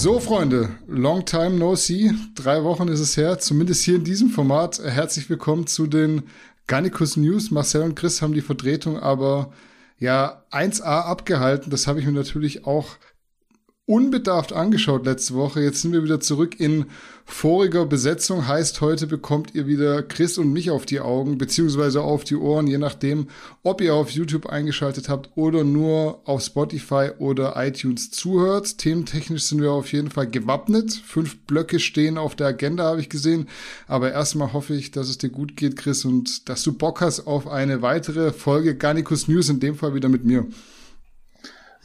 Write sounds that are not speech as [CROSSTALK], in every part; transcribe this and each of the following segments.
So, Freunde, long time no see. Drei Wochen ist es her, zumindest hier in diesem Format. Herzlich willkommen zu den Garnicus News. Marcel und Chris haben die Vertretung aber ja 1A abgehalten. Das habe ich mir natürlich auch unbedarft angeschaut letzte Woche. Jetzt sind wir wieder zurück in voriger Besetzung. Heißt, heute bekommt ihr wieder Chris und mich auf die Augen, beziehungsweise auf die Ohren, je nachdem, ob ihr auf YouTube eingeschaltet habt oder nur auf Spotify oder iTunes zuhört. Thementechnisch sind wir auf jeden Fall gewappnet. Fünf Blöcke stehen auf der Agenda, habe ich gesehen. Aber erstmal hoffe ich, dass es dir gut geht, Chris, und dass du Bock hast auf eine weitere Folge Garnicus News, in dem Fall wieder mit mir.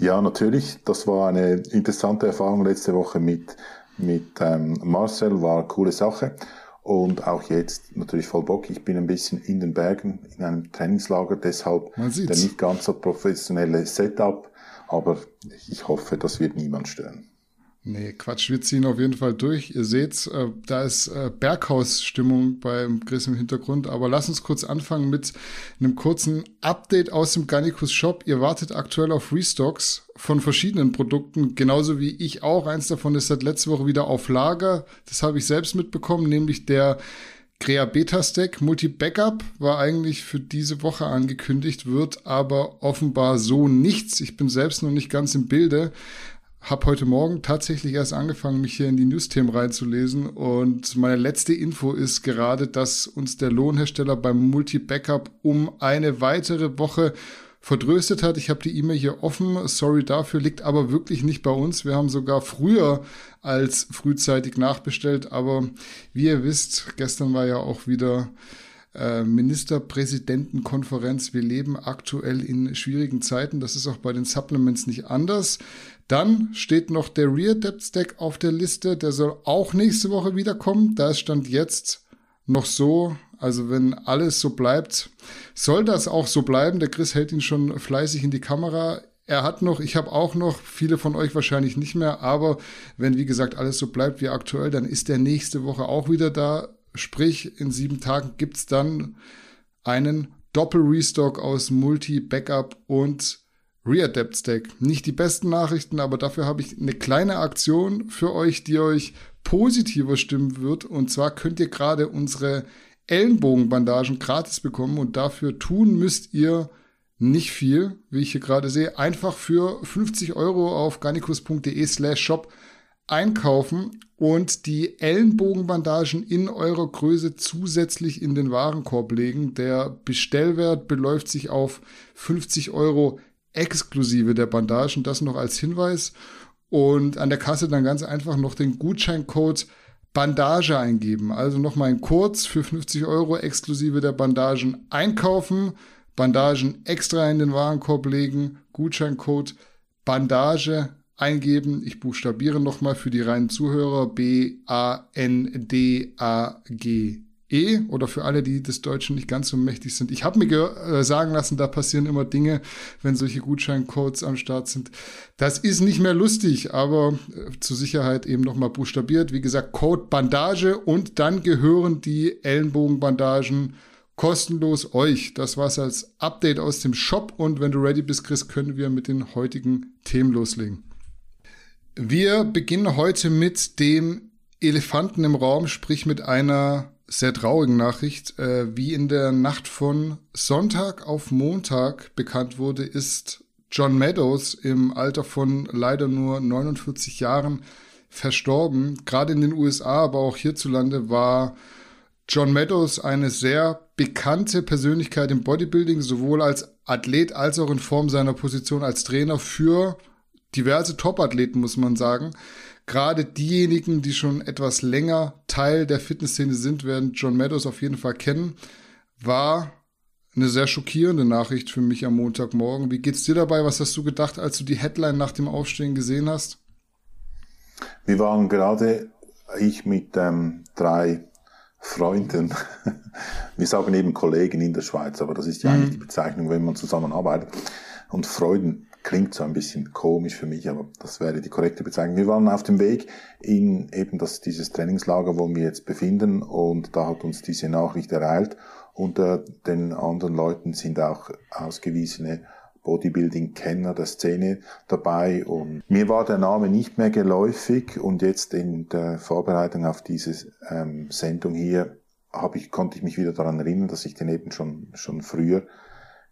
Ja, natürlich. Das war eine interessante Erfahrung letzte Woche mit, mit ähm, Marcel, war eine coole Sache. Und auch jetzt natürlich voll Bock. Ich bin ein bisschen in den Bergen, in einem Trainingslager, deshalb der nicht ganz so professionelle Setup. Aber ich hoffe, das wird niemand stören. Nee, Quatsch, wir ziehen auf jeden Fall durch. Ihr seht's, äh, da ist äh, Berghaus-Stimmung beim Chris im Hintergrund. Aber lass uns kurz anfangen mit einem kurzen Update aus dem Garnicus Shop. Ihr wartet aktuell auf Restocks von verschiedenen Produkten, genauso wie ich auch. Eins davon ist seit letzter Woche wieder auf Lager. Das habe ich selbst mitbekommen, nämlich der Crea Beta Stack Multi Backup war eigentlich für diese Woche angekündigt, wird aber offenbar so nichts. Ich bin selbst noch nicht ganz im Bilde habe heute Morgen tatsächlich erst angefangen, mich hier in die News-Themen reinzulesen. Und meine letzte Info ist gerade, dass uns der Lohnhersteller beim Multi-Backup um eine weitere Woche verdröstet hat. Ich habe die E-Mail hier offen. Sorry dafür, liegt aber wirklich nicht bei uns. Wir haben sogar früher als frühzeitig nachbestellt. Aber wie ihr wisst, gestern war ja auch wieder äh, Ministerpräsidentenkonferenz. Wir leben aktuell in schwierigen Zeiten. Das ist auch bei den Supplements nicht anders. Dann steht noch der Rear Depth Stack auf der Liste. Der soll auch nächste Woche wiederkommen. Da ist Stand jetzt noch so. Also wenn alles so bleibt, soll das auch so bleiben. Der Chris hält ihn schon fleißig in die Kamera. Er hat noch, ich habe auch noch, viele von euch wahrscheinlich nicht mehr, aber wenn wie gesagt alles so bleibt wie aktuell, dann ist der nächste Woche auch wieder da. Sprich, in sieben Tagen gibt's dann einen Doppel-Restock aus Multi, Backup und Readapt Stack. Nicht die besten Nachrichten, aber dafür habe ich eine kleine Aktion für euch, die euch positiver stimmen wird. Und zwar könnt ihr gerade unsere Ellenbogenbandagen gratis bekommen und dafür tun müsst ihr nicht viel, wie ich hier gerade sehe. Einfach für 50 Euro auf garnicus.de slash shop einkaufen und die Ellenbogenbandagen in eurer Größe zusätzlich in den Warenkorb legen. Der Bestellwert beläuft sich auf 50 Euro exklusive der Bandagen. Das noch als Hinweis. Und an der Kasse dann ganz einfach noch den Gutscheincode Bandage eingeben. Also nochmal ein Kurz für 50 Euro exklusive der Bandagen einkaufen, Bandagen extra in den Warenkorb legen, Gutscheincode Bandage eingeben. Ich buchstabiere nochmal für die reinen Zuhörer B-A-N-D-A-G. E oder für alle, die des Deutschen nicht ganz so mächtig sind. Ich habe mir äh, sagen lassen, da passieren immer Dinge, wenn solche Gutscheincodes am Start sind. Das ist nicht mehr lustig, aber äh, zur Sicherheit eben nochmal buchstabiert. Wie gesagt, Code Bandage und dann gehören die Ellenbogenbandagen kostenlos euch. Das war's als Update aus dem Shop und wenn du ready bist, Chris, können wir mit den heutigen Themen loslegen. Wir beginnen heute mit dem Elefanten im Raum, sprich mit einer sehr traurigen Nachricht. Äh, wie in der Nacht von Sonntag auf Montag bekannt wurde, ist John Meadows im Alter von leider nur 49 Jahren verstorben. Gerade in den USA, aber auch hierzulande war John Meadows eine sehr bekannte Persönlichkeit im Bodybuilding, sowohl als Athlet als auch in Form seiner Position als Trainer für diverse Top-Athleten, muss man sagen. Gerade diejenigen, die schon etwas länger Teil der Fitnessszene sind, werden John Meadows auf jeden Fall kennen. War eine sehr schockierende Nachricht für mich am Montagmorgen. Wie geht's dir dabei? Was hast du gedacht, als du die Headline nach dem Aufstehen gesehen hast? Wir waren gerade, ich mit ähm, drei Freunden, [LAUGHS] wir sagen eben Kollegen in der Schweiz, aber das ist ja mhm. eigentlich die Bezeichnung, wenn man zusammenarbeitet, und Freuden klingt so ein bisschen komisch für mich, aber das wäre die korrekte Bezeichnung. Wir waren auf dem Weg in eben das, dieses Trainingslager, wo wir jetzt befinden und da hat uns diese Nachricht ereilt. Unter den anderen Leuten sind auch ausgewiesene Bodybuilding-Kenner der Szene dabei und mir war der Name nicht mehr geläufig und jetzt in der Vorbereitung auf diese ähm, Sendung hier habe ich, konnte ich mich wieder daran erinnern, dass ich den eben schon, schon früher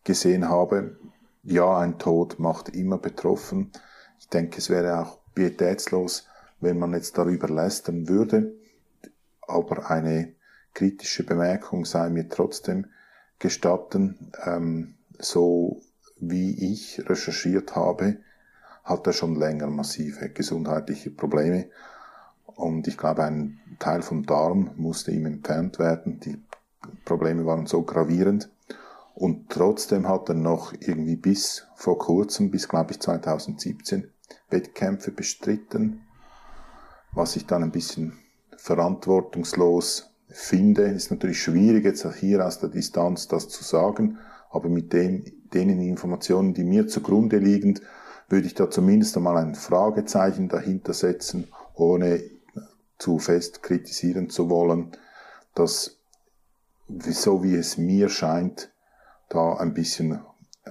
gesehen habe. Ja, ein Tod macht immer betroffen. Ich denke, es wäre auch pietätslos, wenn man jetzt darüber lästern würde. Aber eine kritische Bemerkung sei mir trotzdem gestatten. Ähm, so wie ich recherchiert habe, hat er schon länger massive gesundheitliche Probleme. Und ich glaube, ein Teil vom Darm musste ihm entfernt werden. Die Probleme waren so gravierend. Und trotzdem hat er noch irgendwie bis vor kurzem, bis glaube ich 2017, Wettkämpfe bestritten. Was ich dann ein bisschen verantwortungslos finde, ist natürlich schwierig jetzt hier aus der Distanz das zu sagen, aber mit dem, denen Informationen, die mir zugrunde liegen, würde ich da zumindest einmal ein Fragezeichen dahinter setzen, ohne zu fest kritisieren zu wollen, dass so wie es mir scheint, da ein bisschen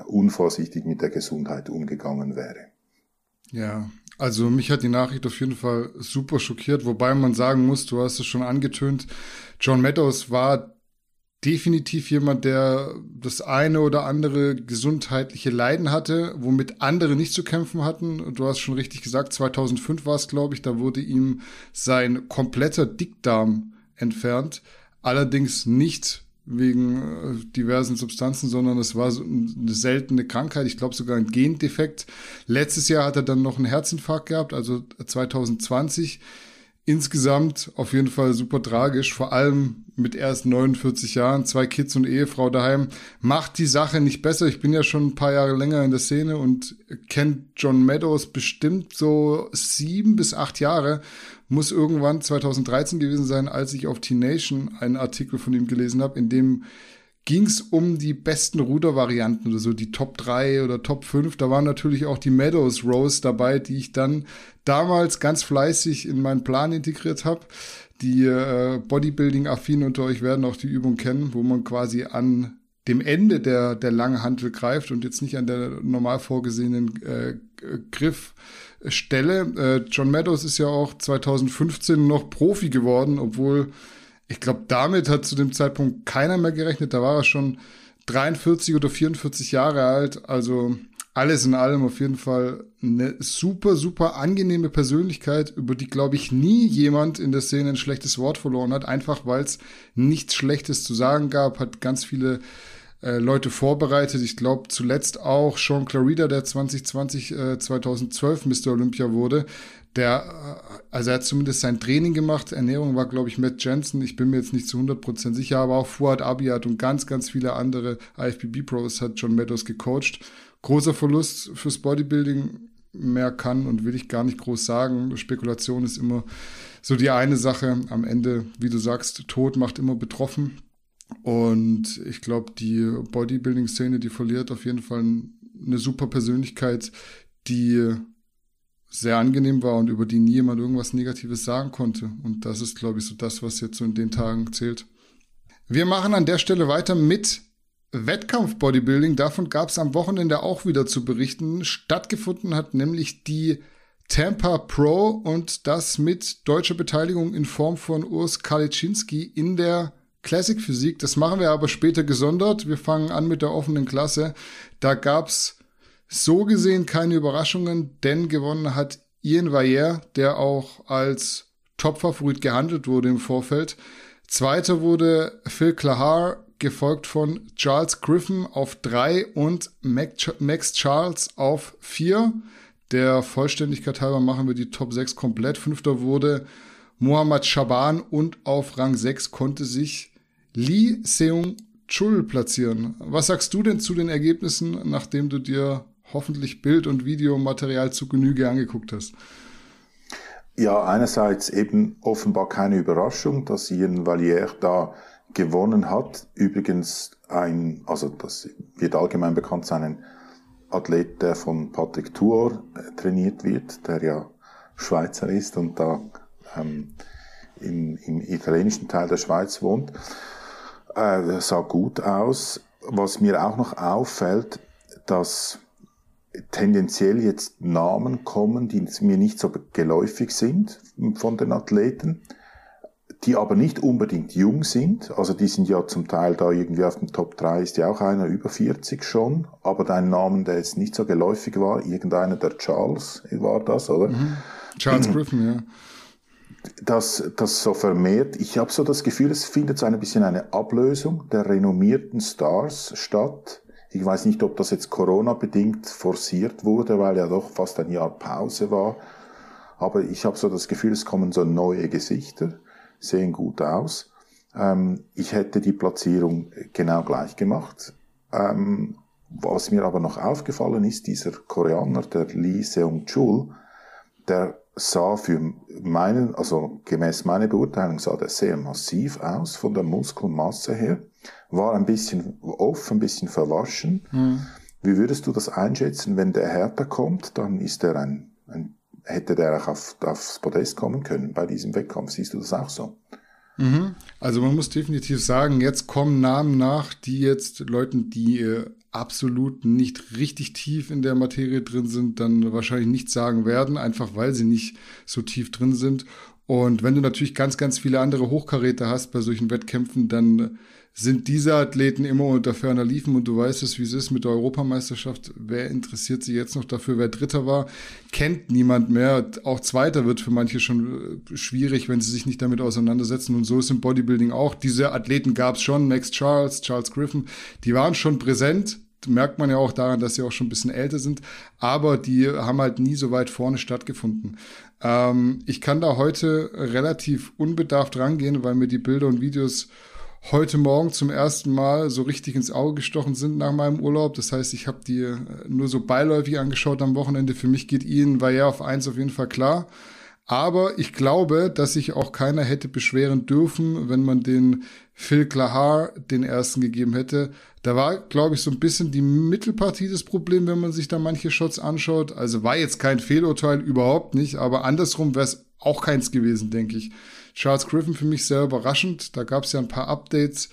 unvorsichtig mit der Gesundheit umgegangen wäre. Ja, also mich hat die Nachricht auf jeden Fall super schockiert, wobei man sagen muss, du hast es schon angetönt, John Meadows war definitiv jemand, der das eine oder andere gesundheitliche Leiden hatte, womit andere nicht zu kämpfen hatten. Du hast schon richtig gesagt, 2005 war es, glaube ich, da wurde ihm sein kompletter Dickdarm entfernt. Allerdings nicht wegen äh, diversen Substanzen, sondern es war so eine seltene Krankheit, ich glaube sogar ein Gendefekt. Letztes Jahr hat er dann noch einen Herzinfarkt gehabt, also 2020 insgesamt auf jeden Fall super tragisch, vor allem mit erst 49 Jahren, zwei Kids und Ehefrau daheim, macht die Sache nicht besser. Ich bin ja schon ein paar Jahre länger in der Szene und kenne John Meadows bestimmt so sieben bis acht Jahre. Muss irgendwann 2013 gewesen sein, als ich auf T-Nation einen Artikel von ihm gelesen habe, in dem ging es um die besten Rudervarianten oder so, die Top 3 oder Top 5. Da waren natürlich auch die Meadows Rose dabei, die ich dann damals ganz fleißig in meinen Plan integriert habe. Die äh, Bodybuilding-Affinen unter euch werden auch die Übung kennen, wo man quasi an dem Ende der, der langen Hantel greift und jetzt nicht an der normal vorgesehenen äh, Griffstelle. Äh, John Meadows ist ja auch 2015 noch Profi geworden, obwohl ich glaube, damit hat zu dem Zeitpunkt keiner mehr gerechnet. Da war er schon 43 oder 44 Jahre alt. Also alles in allem auf jeden Fall eine super, super angenehme Persönlichkeit, über die, glaube ich, nie jemand in der Szene ein schlechtes Wort verloren hat. Einfach weil es nichts Schlechtes zu sagen gab, hat ganz viele äh, Leute vorbereitet. Ich glaube zuletzt auch Sean Clarida, der 2020, äh, 2012 Mr. Olympia wurde, der, äh, also er hat zumindest sein Training gemacht. Ernährung war, glaube ich, Matt Jensen. Ich bin mir jetzt nicht zu 100% sicher, aber auch Fuad Abiyat und ganz, ganz viele andere IFBB-Pros hat John Meadows gecoacht. Großer Verlust fürs Bodybuilding. Mehr kann und will ich gar nicht groß sagen. Spekulation ist immer so die eine Sache. Am Ende, wie du sagst, Tod macht immer betroffen. Und ich glaube, die Bodybuilding-Szene, die verliert auf jeden Fall eine super Persönlichkeit, die sehr angenehm war und über die nie jemand irgendwas Negatives sagen konnte. Und das ist, glaube ich, so das, was jetzt so in den Tagen zählt. Wir machen an der Stelle weiter mit Wettkampf-Bodybuilding. Davon gab es am Wochenende auch wieder zu berichten. Stattgefunden hat nämlich die Tampa Pro und das mit deutscher Beteiligung in Form von Urs Kaliczynski in der Classic Physik. Das machen wir aber später gesondert. Wir fangen an mit der offenen Klasse. Da gab's so gesehen keine Überraschungen, denn gewonnen hat Ian Vayer, der auch als Topfavorit gehandelt wurde im Vorfeld. Zweiter wurde Phil Klahar, gefolgt von Charles Griffin auf drei und Max Charles auf vier. Der Vollständigkeit halber machen wir die Top 6 komplett. Fünfter wurde Mohammad Shaban und auf Rang 6 konnte sich Lee Seung Chul platzieren. Was sagst du denn zu den Ergebnissen, nachdem du dir hoffentlich Bild- und Videomaterial zu Genüge angeguckt hast. Ja, einerseits eben offenbar keine Überraschung, dass Ian Valier da gewonnen hat. Übrigens ein, also das wird allgemein bekannt sein, ein Athlet, der von Patrick Tuor äh, trainiert wird, der ja Schweizer ist und da ähm, im, im italienischen Teil der Schweiz wohnt. Äh, sah gut aus. Was mir auch noch auffällt, dass tendenziell jetzt Namen kommen, die mir nicht so geläufig sind von den Athleten, die aber nicht unbedingt jung sind. Also die sind ja zum Teil da irgendwie auf dem Top 3 ist ja auch einer über 40 schon, aber dein Name, der jetzt nicht so geläufig war, irgendeiner der Charles war das, oder? Mhm. Charles [CLEARS THROAT] Griffin, ja. Das, das so vermehrt, ich habe so das Gefühl, es findet so ein bisschen eine Ablösung der renommierten Stars statt ich weiß nicht, ob das jetzt Corona-bedingt forciert wurde, weil ja doch fast ein Jahr Pause war. Aber ich habe so das Gefühl, es kommen so neue Gesichter, sehen gut aus. Ähm, ich hätte die Platzierung genau gleich gemacht. Ähm, was mir aber noch aufgefallen ist, dieser Koreaner, der Lee Seung-chul, der sah für meinen, also gemäß meiner Beurteilung sah der sehr massiv aus von der Muskelmasse her war ein bisschen off, ein bisschen verwaschen. Mhm. Wie würdest du das einschätzen, wenn der härter kommt, dann ist er ein, ein hätte der auch auf, aufs Podest kommen können bei diesem Wettkampf. Siehst du das auch so? Mhm. Also man muss definitiv sagen, jetzt kommen Namen nach, die jetzt Leuten, die äh, absolut nicht richtig tief in der Materie drin sind, dann wahrscheinlich nichts sagen werden, einfach weil sie nicht so tief drin sind. Und wenn du natürlich ganz, ganz viele andere Hochkaräter hast bei solchen Wettkämpfen, dann sind diese Athleten immer unter ferner Liefen und du weißt es, wie es ist mit der Europameisterschaft. Wer interessiert sich jetzt noch dafür, wer Dritter war? Kennt niemand mehr. Auch Zweiter wird für manche schon äh, schwierig, wenn sie sich nicht damit auseinandersetzen. Und so ist im Bodybuilding auch. Diese Athleten gab es schon, Max Charles, Charles Griffin, die waren schon präsent. Merkt man ja auch daran, dass sie auch schon ein bisschen älter sind, aber die haben halt nie so weit vorne stattgefunden. Ähm, ich kann da heute relativ unbedarft rangehen, weil mir die Bilder und Videos heute Morgen zum ersten Mal so richtig ins Auge gestochen sind nach meinem Urlaub. Das heißt, ich habe die äh, nur so beiläufig angeschaut am Wochenende. Für mich geht Ihnen war ja auf eins auf jeden Fall klar. Aber ich glaube, dass sich auch keiner hätte beschweren dürfen, wenn man den Phil Klahar den ersten gegeben hätte. Da war, glaube ich, so ein bisschen die Mittelpartie des Problems, wenn man sich da manche Shots anschaut. Also war jetzt kein Fehlurteil, überhaupt nicht. Aber andersrum wäre es auch keins gewesen, denke ich. Charles Griffin für mich sehr überraschend. Da gab es ja ein paar Updates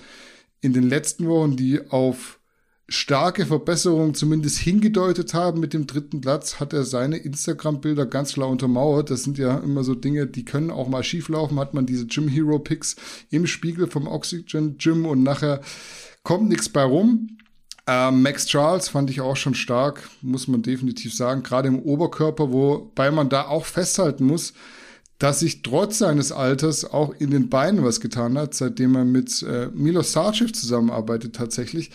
in den letzten Wochen, die auf starke Verbesserungen zumindest hingedeutet haben. Mit dem dritten Platz hat er seine Instagram-Bilder ganz klar untermauert. Das sind ja immer so Dinge, die können auch mal schieflaufen. Hat man diese Gym Hero Picks im Spiegel vom Oxygen Gym und nachher kommt nichts bei rum. Ähm, Max Charles fand ich auch schon stark, muss man definitiv sagen. Gerade im Oberkörper, wobei man da auch festhalten muss, dass sich trotz seines Alters auch in den Beinen was getan hat, seitdem er mit äh, Milos Sarcev zusammenarbeitet tatsächlich.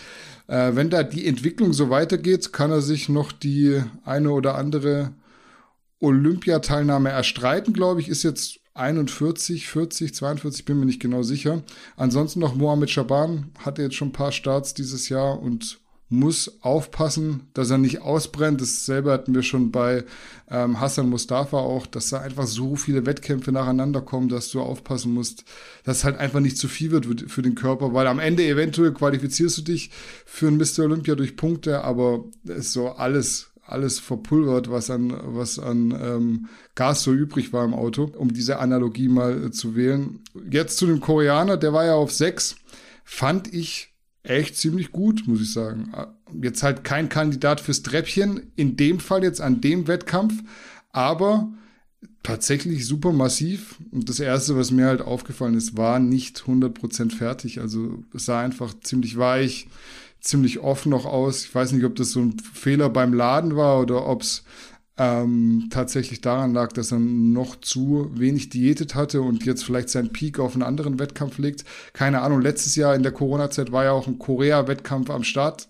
Äh, wenn da die Entwicklung so weitergeht, kann er sich noch die eine oder andere Olympiateilnahme erstreiten, glaube ich, ist jetzt 41, 40, 42, bin mir nicht genau sicher. Ansonsten noch Mohamed Shaban hatte jetzt schon ein paar Starts dieses Jahr und muss aufpassen, dass er nicht ausbrennt. Dasselbe hatten wir schon bei ähm, Hassan Mustafa auch, dass da einfach so viele Wettkämpfe nacheinander kommen, dass du aufpassen musst, dass es halt einfach nicht zu viel wird für den Körper, weil am Ende eventuell qualifizierst du dich für ein Mr. Olympia durch Punkte, aber es ist so alles alles verpulvert, was an, was an ähm, Gas so übrig war im Auto, um diese Analogie mal äh, zu wählen. Jetzt zu dem Koreaner, der war ja auf sechs, fand ich echt ziemlich gut, muss ich sagen. Jetzt halt kein Kandidat fürs Treppchen, in dem Fall jetzt an dem Wettkampf, aber tatsächlich super massiv. Und das Erste, was mir halt aufgefallen ist, war nicht 100% fertig. Also es sah einfach ziemlich weich, ziemlich offen noch aus. Ich weiß nicht, ob das so ein Fehler beim Laden war oder ob es ähm, tatsächlich daran lag, dass er noch zu wenig diätet hatte und jetzt vielleicht seinen Peak auf einen anderen Wettkampf legt. Keine Ahnung, letztes Jahr in der Corona-Zeit war ja auch ein Korea-Wettkampf am Start.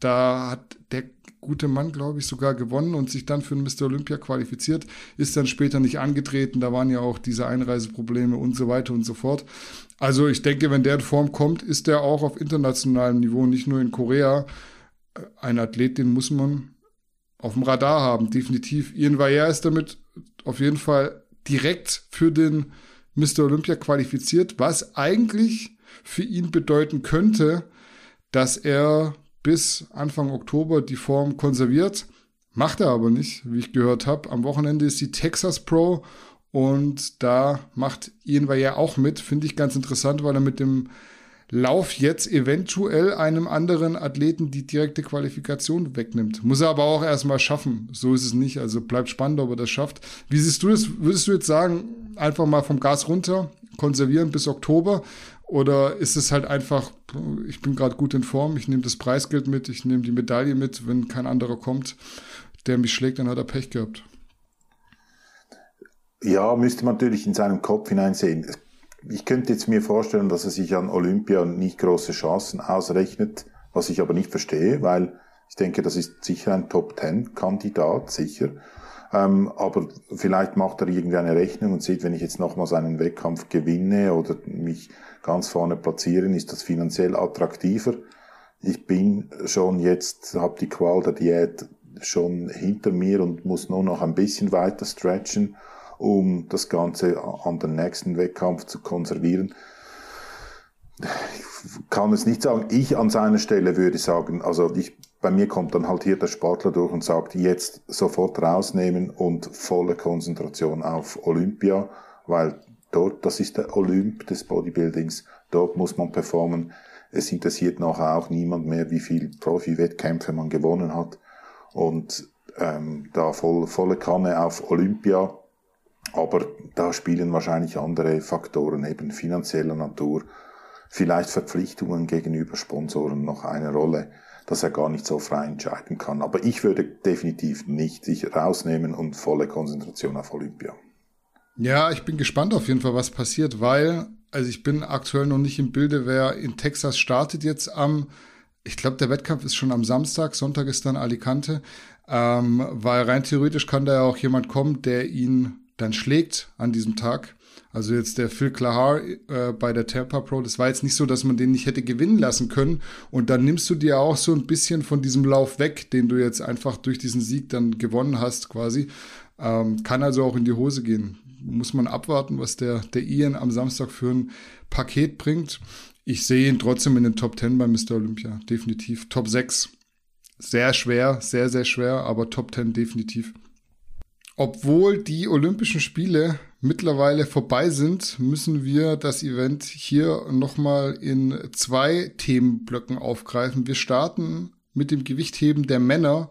Da hat der gute Mann, glaube ich, sogar gewonnen und sich dann für den Mr. Olympia qualifiziert, ist dann später nicht angetreten. Da waren ja auch diese Einreiseprobleme und so weiter und so fort. Also ich denke, wenn der in Form kommt, ist der auch auf internationalem Niveau, nicht nur in Korea. Ein Athlet, den muss man auf dem Radar haben, definitiv. Ian Vayer ist damit auf jeden Fall direkt für den Mr. Olympia qualifiziert, was eigentlich für ihn bedeuten könnte, dass er bis Anfang Oktober die Form konserviert. Macht er aber nicht, wie ich gehört habe. Am Wochenende ist die Texas Pro und da macht Ian Vayer auch mit. Finde ich ganz interessant, weil er mit dem Lauf jetzt eventuell einem anderen Athleten die direkte Qualifikation wegnimmt. Muss er aber auch erstmal schaffen. So ist es nicht. Also bleibt spannend, ob er das schafft. Wie siehst du das? Würdest du jetzt sagen, einfach mal vom Gas runter, konservieren bis Oktober? Oder ist es halt einfach, ich bin gerade gut in Form, ich nehme das Preisgeld mit, ich nehme die Medaille mit, wenn kein anderer kommt, der mich schlägt, dann hat er Pech gehabt. Ja, müsste man natürlich in seinem Kopf hineinsehen. Ich könnte jetzt mir vorstellen, dass er sich an Olympia nicht große Chancen ausrechnet, was ich aber nicht verstehe, weil ich denke, das ist sicher ein Top-10-Kandidat, sicher. Ähm, aber vielleicht macht er irgendwie eine Rechnung und sieht, wenn ich jetzt nochmals einen Wettkampf gewinne oder mich ganz vorne platzieren, ist das finanziell attraktiver. Ich bin schon jetzt, habe die Qual der Diät schon hinter mir und muss nur noch ein bisschen weiter stretchen um das Ganze an den nächsten Wettkampf zu konservieren. Ich kann es nicht sagen. Ich an seiner Stelle würde sagen, also ich, bei mir kommt dann halt hier der Sportler durch und sagt, jetzt sofort rausnehmen und volle Konzentration auf Olympia, weil dort, das ist der Olymp des Bodybuildings, dort muss man performen. Es interessiert nachher auch niemand mehr, wie viel Profi-Wettkämpfe man gewonnen hat. Und ähm, da voll, volle Kanne auf Olympia aber da spielen wahrscheinlich andere Faktoren, eben finanzieller Natur, vielleicht Verpflichtungen gegenüber Sponsoren noch eine Rolle, dass er gar nicht so frei entscheiden kann. Aber ich würde definitiv nicht sich rausnehmen und volle Konzentration auf Olympia. Ja, ich bin gespannt auf jeden Fall, was passiert, weil, also ich bin aktuell noch nicht im Bilde, wer in Texas startet jetzt am, ich glaube, der Wettkampf ist schon am Samstag, Sonntag ist dann Alicante, ähm, weil rein theoretisch kann da ja auch jemand kommen, der ihn dann schlägt an diesem Tag. Also jetzt der Phil Klahar äh, bei der Tampa Pro, das war jetzt nicht so, dass man den nicht hätte gewinnen lassen können. Und dann nimmst du dir auch so ein bisschen von diesem Lauf weg, den du jetzt einfach durch diesen Sieg dann gewonnen hast, quasi. Ähm, kann also auch in die Hose gehen. Muss man abwarten, was der, der Ian am Samstag für ein Paket bringt. Ich sehe ihn trotzdem in den Top 10 bei Mr. Olympia. Definitiv. Top 6. Sehr schwer, sehr, sehr schwer, aber Top 10 definitiv. Obwohl die Olympischen Spiele mittlerweile vorbei sind, müssen wir das Event hier nochmal in zwei Themenblöcken aufgreifen. Wir starten mit dem Gewichtheben der Männer,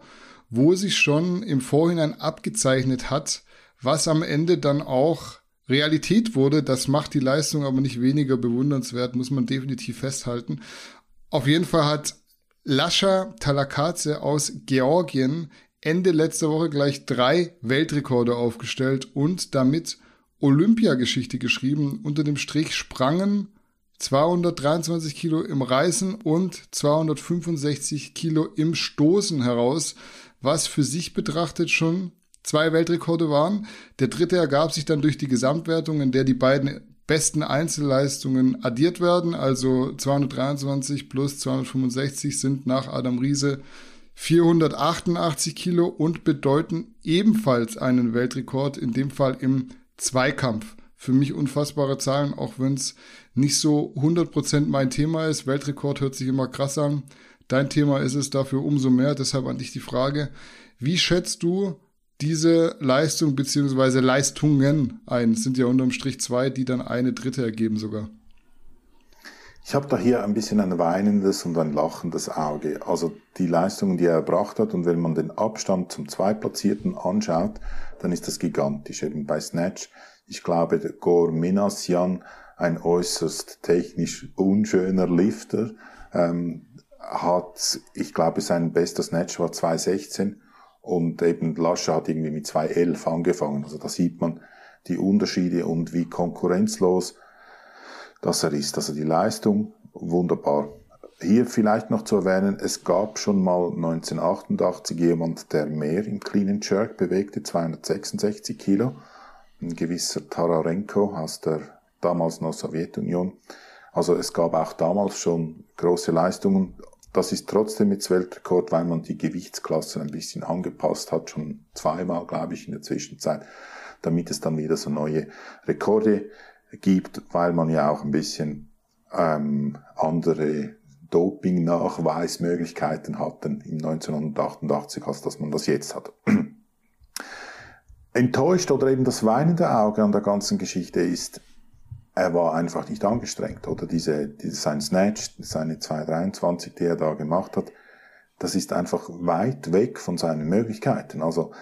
wo sich schon im Vorhinein abgezeichnet hat, was am Ende dann auch Realität wurde. Das macht die Leistung aber nicht weniger bewundernswert, muss man definitiv festhalten. Auf jeden Fall hat Lascha Talakaze aus Georgien Ende letzter Woche gleich drei Weltrekorde aufgestellt und damit Olympiageschichte geschrieben. Unter dem Strich sprangen 223 Kilo im Reißen und 265 Kilo im Stoßen heraus, was für sich betrachtet schon zwei Weltrekorde waren. Der dritte ergab sich dann durch die Gesamtwertung, in der die beiden besten Einzelleistungen addiert werden. Also 223 plus 265 sind nach Adam Riese 488 Kilo und bedeuten ebenfalls einen Weltrekord, in dem Fall im Zweikampf. Für mich unfassbare Zahlen, auch wenn es nicht so 100% mein Thema ist. Weltrekord hört sich immer krass an. Dein Thema ist es dafür umso mehr. Deshalb an dich die Frage, wie schätzt du diese Leistung bzw. Leistungen ein? Es sind ja unterm Strich zwei, die dann eine dritte ergeben sogar. Ich habe da hier ein bisschen ein weinendes und ein lachendes Auge. Also die Leistungen, die er erbracht hat, und wenn man den Abstand zum Zweitplatzierten anschaut, dann ist das gigantisch. Eben bei Snatch, ich glaube, der Gor Minasian, ein äußerst technisch unschöner Lifter, ähm, hat, ich glaube, sein bester Snatch war 2,16 und eben Lasche hat irgendwie mit 2,11 angefangen. Also da sieht man die Unterschiede und wie konkurrenzlos dass er ist. Also die Leistung, wunderbar. Hier vielleicht noch zu erwähnen, es gab schon mal 1988 jemand, der mehr im Clean and Jerk bewegte, 266 Kilo. Ein gewisser Tararenko aus der damals noch Sowjetunion. Also es gab auch damals schon große Leistungen. Das ist trotzdem jetzt Weltrekord, weil man die Gewichtsklasse ein bisschen angepasst hat, schon zweimal, glaube ich, in der Zwischenzeit, damit es dann wieder so neue Rekorde gibt, weil man ja auch ein bisschen ähm, andere Doping-Nachweismöglichkeiten hatten im 1988, als dass man das jetzt hat. Enttäuscht oder eben das weinende Auge an der ganzen Geschichte ist, er war einfach nicht angestrengt. Oder diese, diese sein Snatch, seine 223, die er da gemacht hat, das ist einfach weit weg von seinen Möglichkeiten. Also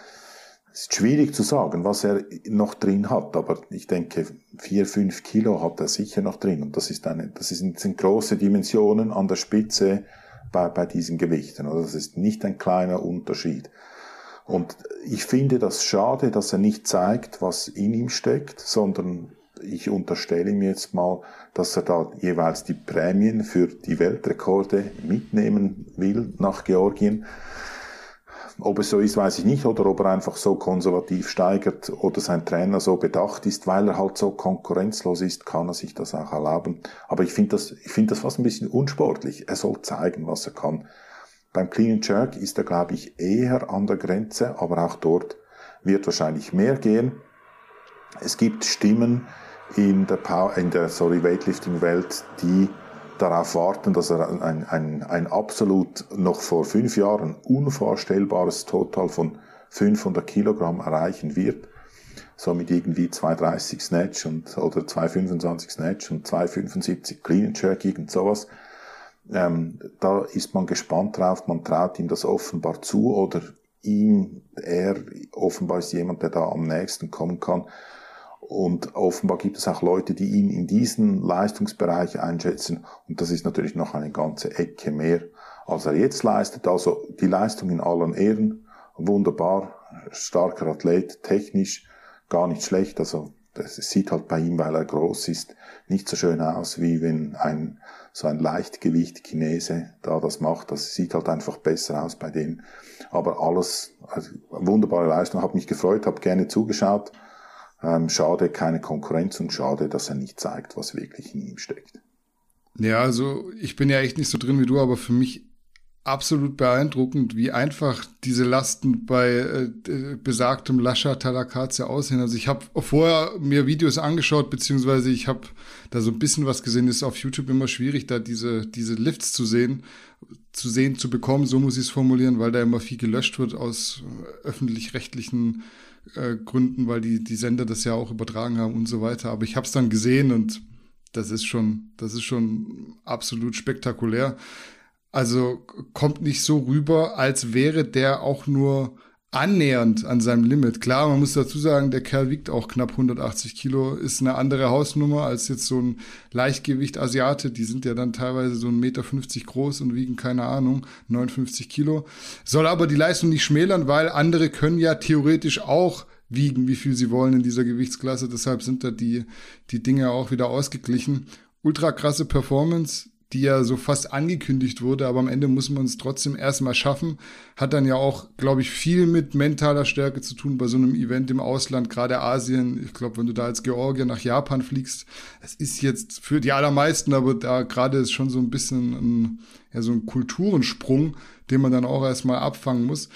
ist schwierig zu sagen, was er noch drin hat, aber ich denke, vier, fünf Kilo hat er sicher noch drin. Und das ist eine, das sind, sind große Dimensionen an der Spitze bei, bei diesen Gewichten. Also das ist nicht ein kleiner Unterschied. Und ich finde das schade, dass er nicht zeigt, was in ihm steckt, sondern ich unterstelle ihm jetzt mal, dass er da jeweils die Prämien für die Weltrekorde mitnehmen will nach Georgien. Ob es so ist, weiß ich nicht, oder ob er einfach so konservativ steigert oder sein Trainer so bedacht ist, weil er halt so konkurrenzlos ist, kann er sich das auch erlauben. Aber ich finde das, ich finde das fast ein bisschen unsportlich. Er soll zeigen, was er kann. Beim Clean and Jerk ist er, glaube ich, eher an der Grenze, aber auch dort wird wahrscheinlich mehr gehen. Es gibt Stimmen in der, Power, in der sorry, Weightlifting-Welt, die darauf warten, dass er ein, ein, ein absolut noch vor fünf Jahren unvorstellbares Total von 500 Kilogramm erreichen wird. So mit irgendwie 230 Snatch und, oder 225 Snatch und 275 Clean and Jerk, irgend sowas. Ähm, da ist man gespannt drauf, man traut ihm das offenbar zu oder ihm, er offenbar ist jemand, der da am nächsten kommen kann. Und offenbar gibt es auch Leute, die ihn in diesen Leistungsbereich einschätzen. Und das ist natürlich noch eine ganze Ecke mehr, als er jetzt leistet. Also die Leistung in allen Ehren. Wunderbar. Starker Athlet. Technisch gar nicht schlecht. Also das sieht halt bei ihm, weil er groß ist, nicht so schön aus, wie wenn ein, so ein Leichtgewicht Chinese da das macht. Das sieht halt einfach besser aus bei denen. Aber alles, also wunderbare Leistung, hat mich gefreut, habe gerne zugeschaut. Ähm, schade, keine Konkurrenz und schade, dass er nicht zeigt, was wirklich in ihm steckt. Ja, also ich bin ja echt nicht so drin wie du, aber für mich absolut beeindruckend, wie einfach diese Lasten bei äh, besagtem Lascha Talakaze aussehen. Also ich habe vorher mir Videos angeschaut, beziehungsweise ich habe da so ein bisschen was gesehen. Ist auf YouTube immer schwierig, da diese diese Lifts zu sehen, zu sehen, zu bekommen. So muss ich es formulieren, weil da immer viel gelöscht wird aus äh, öffentlich-rechtlichen äh, Gründen, weil die, die Sender das ja auch übertragen haben und so weiter. Aber ich habe es dann gesehen und das ist schon, das ist schon absolut spektakulär. Also kommt nicht so rüber, als wäre der auch nur annähernd an seinem Limit. Klar, man muss dazu sagen, der Kerl wiegt auch knapp 180 Kilo, ist eine andere Hausnummer als jetzt so ein Leichtgewicht-Asiate. Die sind ja dann teilweise so 1,50 Meter groß und wiegen, keine Ahnung, 59 Kilo. Soll aber die Leistung nicht schmälern, weil andere können ja theoretisch auch wiegen, wie viel sie wollen in dieser Gewichtsklasse. Deshalb sind da die, die Dinge auch wieder ausgeglichen. Ultra krasse Performance die ja so fast angekündigt wurde, aber am Ende muss man es trotzdem erstmal schaffen. Hat dann ja auch, glaube ich, viel mit mentaler Stärke zu tun bei so einem Event im Ausland, gerade Asien. Ich glaube, wenn du da als Georgier nach Japan fliegst, es ist jetzt für die allermeisten, aber da gerade ist schon so ein bisschen ein, ja, so ein Kulturensprung, den man dann auch erstmal abfangen muss.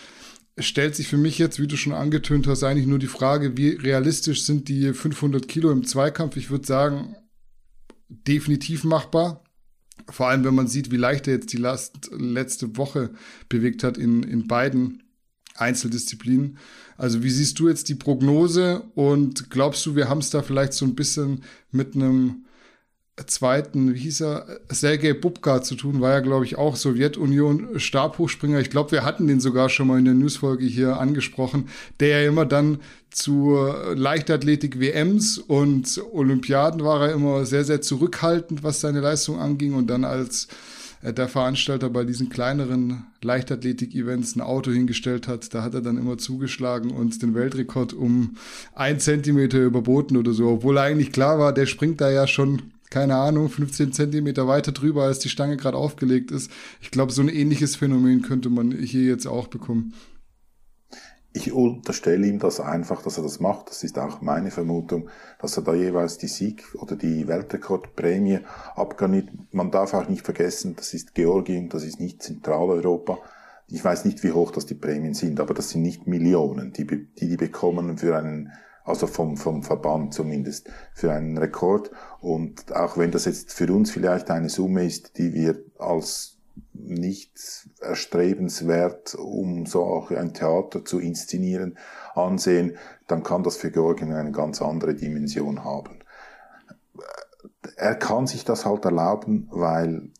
Es stellt sich für mich jetzt, wie du schon angetönt hast, eigentlich nur die Frage, wie realistisch sind die 500 Kilo im Zweikampf? Ich würde sagen, definitiv machbar vor allem, wenn man sieht, wie leicht er jetzt die Last letzte Woche bewegt hat in, in beiden Einzeldisziplinen. Also wie siehst du jetzt die Prognose und glaubst du, wir haben es da vielleicht so ein bisschen mit einem zweiten, wie hieß er, Sergei Bubka zu tun, war ja, glaube ich, auch Sowjetunion Stabhochspringer. Ich glaube, wir hatten den sogar schon mal in der Newsfolge hier angesprochen, der ja immer dann zu Leichtathletik-WMs und Olympiaden war er immer sehr, sehr zurückhaltend, was seine Leistung anging und dann als der Veranstalter bei diesen kleineren Leichtathletik-Events ein Auto hingestellt hat, da hat er dann immer zugeschlagen und den Weltrekord um ein Zentimeter überboten oder so, obwohl eigentlich klar war, der springt da ja schon keine Ahnung, 15 Zentimeter weiter drüber, als die Stange gerade aufgelegt ist. Ich glaube, so ein ähnliches Phänomen könnte man hier jetzt auch bekommen. Ich unterstelle ihm das einfach, dass er das macht. Das ist auch meine Vermutung, dass er da jeweils die Sieg- oder die Weltrekordprämie abgarniert. Man darf auch nicht vergessen, das ist Georgien, das ist nicht Zentraleuropa. Ich weiß nicht, wie hoch das die Prämien sind, aber das sind nicht Millionen, die die, die bekommen für einen also vom, vom Verband zumindest, für einen Rekord. Und auch wenn das jetzt für uns vielleicht eine Summe ist, die wir als nicht erstrebenswert, um so auch ein Theater zu inszenieren, ansehen, dann kann das für Georgien eine ganz andere Dimension haben. er kann sich das halt erlauben, weil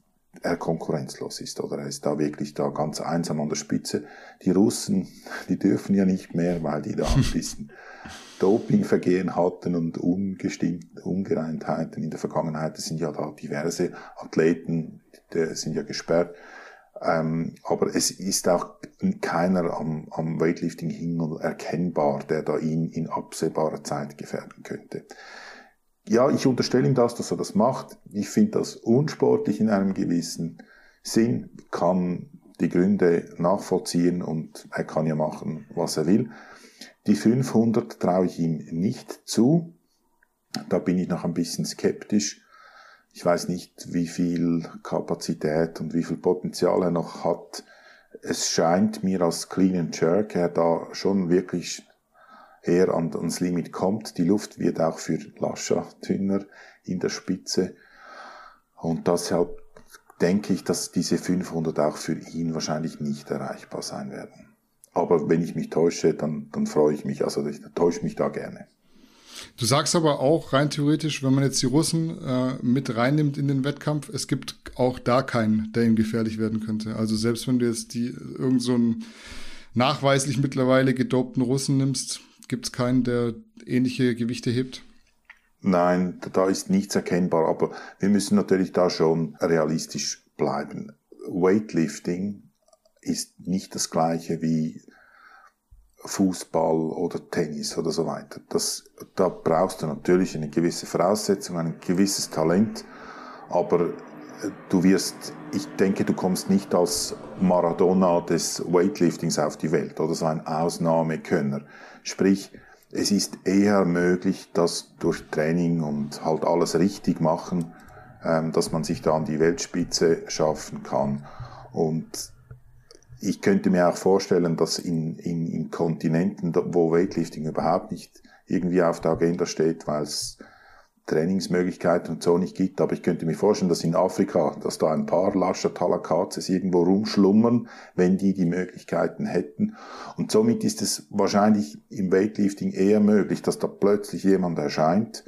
er konkurrenzlos ist oder er ist da wirklich da ganz einsam an der Spitze. Die Russen, [LAUGHS] die dürfen ja nicht mehr, weil die da ein [LAUGHS] bisschen Dopingvergehen hatten und ungestimmt, Ungereimtheiten in der Vergangenheit. Es sind ja da diverse Athleten, die sind ja gesperrt. Ähm, aber es ist auch keiner am, am Weightlifting hin erkennbar, der da ihn in absehbarer Zeit gefährden könnte. Ja, ich unterstelle ihm das, dass er das macht. Ich finde das unsportlich in einem gewissen Sinn, kann die Gründe nachvollziehen und er kann ja machen, was er will. Die 500 traue ich ihm nicht zu. Da bin ich noch ein bisschen skeptisch. Ich weiß nicht, wie viel Kapazität und wie viel Potenzial er noch hat. Es scheint mir als Clean and Jerk er da schon wirklich eher ans Limit kommt. Die Luft wird auch für Lascha dünner in der Spitze. Und deshalb denke ich, dass diese 500 auch für ihn wahrscheinlich nicht erreichbar sein werden. Aber wenn ich mich täusche, dann, dann freue ich mich. Also ich täusche mich da gerne. Du sagst aber auch rein theoretisch, wenn man jetzt die Russen äh, mit reinnimmt in den Wettkampf, es gibt auch da keinen, der ihm gefährlich werden könnte. Also selbst wenn du jetzt die irgend so einen nachweislich mittlerweile gedopten Russen nimmst, gibt es keinen, der ähnliche Gewichte hebt. Nein, da ist nichts erkennbar, aber wir müssen natürlich da schon realistisch bleiben. Weightlifting ist nicht das gleiche wie Fußball oder Tennis oder so weiter. Das, da brauchst du natürlich eine gewisse Voraussetzung, ein gewisses Talent, aber du wirst, ich denke, du kommst nicht als Maradona des Weightliftings auf die Welt oder so ein Ausnahmekönner. Sprich, es ist eher möglich, dass durch Training und halt alles richtig machen, ähm, dass man sich da an die Weltspitze schaffen kann. Und ich könnte mir auch vorstellen, dass in, in, in Kontinenten, wo Weightlifting überhaupt nicht irgendwie auf der Agenda steht, weil es Trainingsmöglichkeiten und so nicht gibt. Aber ich könnte mir vorstellen, dass in Afrika, dass da ein paar Lascher Talakazes irgendwo rumschlummern, wenn die die Möglichkeiten hätten. Und somit ist es wahrscheinlich im Weightlifting eher möglich, dass da plötzlich jemand erscheint,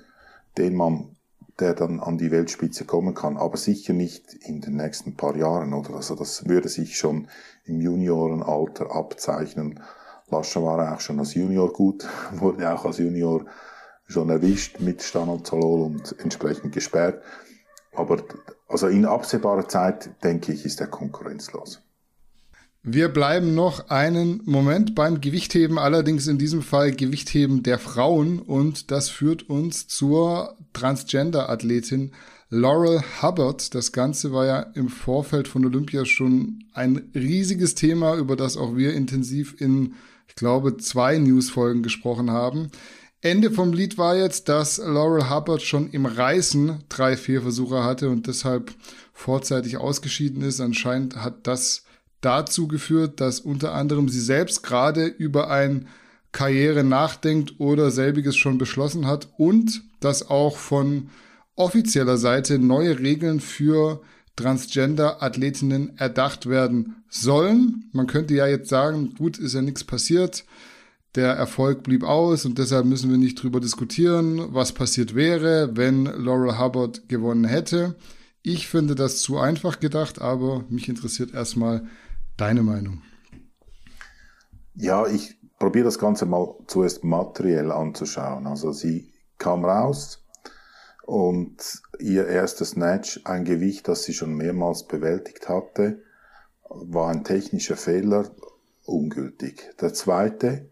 den man der dann an die Weltspitze kommen kann, aber sicher nicht in den nächsten paar Jahren, oder? Also das würde sich schon im Juniorenalter abzeichnen. Lascha war auch schon als Junior gut, [LAUGHS] wurde auch als Junior schon erwischt mit Stanozolol und entsprechend gesperrt. Aber also in absehbarer Zeit, denke ich, ist er konkurrenzlos. Wir bleiben noch einen Moment beim Gewichtheben, allerdings in diesem Fall Gewichtheben der Frauen und das führt uns zur Transgender-Athletin Laurel Hubbard. Das Ganze war ja im Vorfeld von Olympia schon ein riesiges Thema, über das auch wir intensiv in, ich glaube, zwei Newsfolgen gesprochen haben. Ende vom Lied war jetzt, dass Laurel Hubbard schon im Reißen drei Fehlversuche hatte und deshalb vorzeitig ausgeschieden ist. Anscheinend hat das dazu geführt, dass unter anderem sie selbst gerade über ein Karriere nachdenkt oder selbiges schon beschlossen hat und dass auch von offizieller Seite neue Regeln für Transgender-Athletinnen erdacht werden sollen. Man könnte ja jetzt sagen, gut, ist ja nichts passiert. Der Erfolg blieb aus und deshalb müssen wir nicht drüber diskutieren, was passiert wäre, wenn Laurel Hubbard gewonnen hätte. Ich finde das zu einfach gedacht, aber mich interessiert erstmal deine Meinung. Ja, ich probiere das Ganze mal zuerst materiell anzuschauen. Also sie kam raus und ihr erstes Snatch, ein Gewicht, das sie schon mehrmals bewältigt hatte, war ein technischer Fehler, ungültig. Der zweite,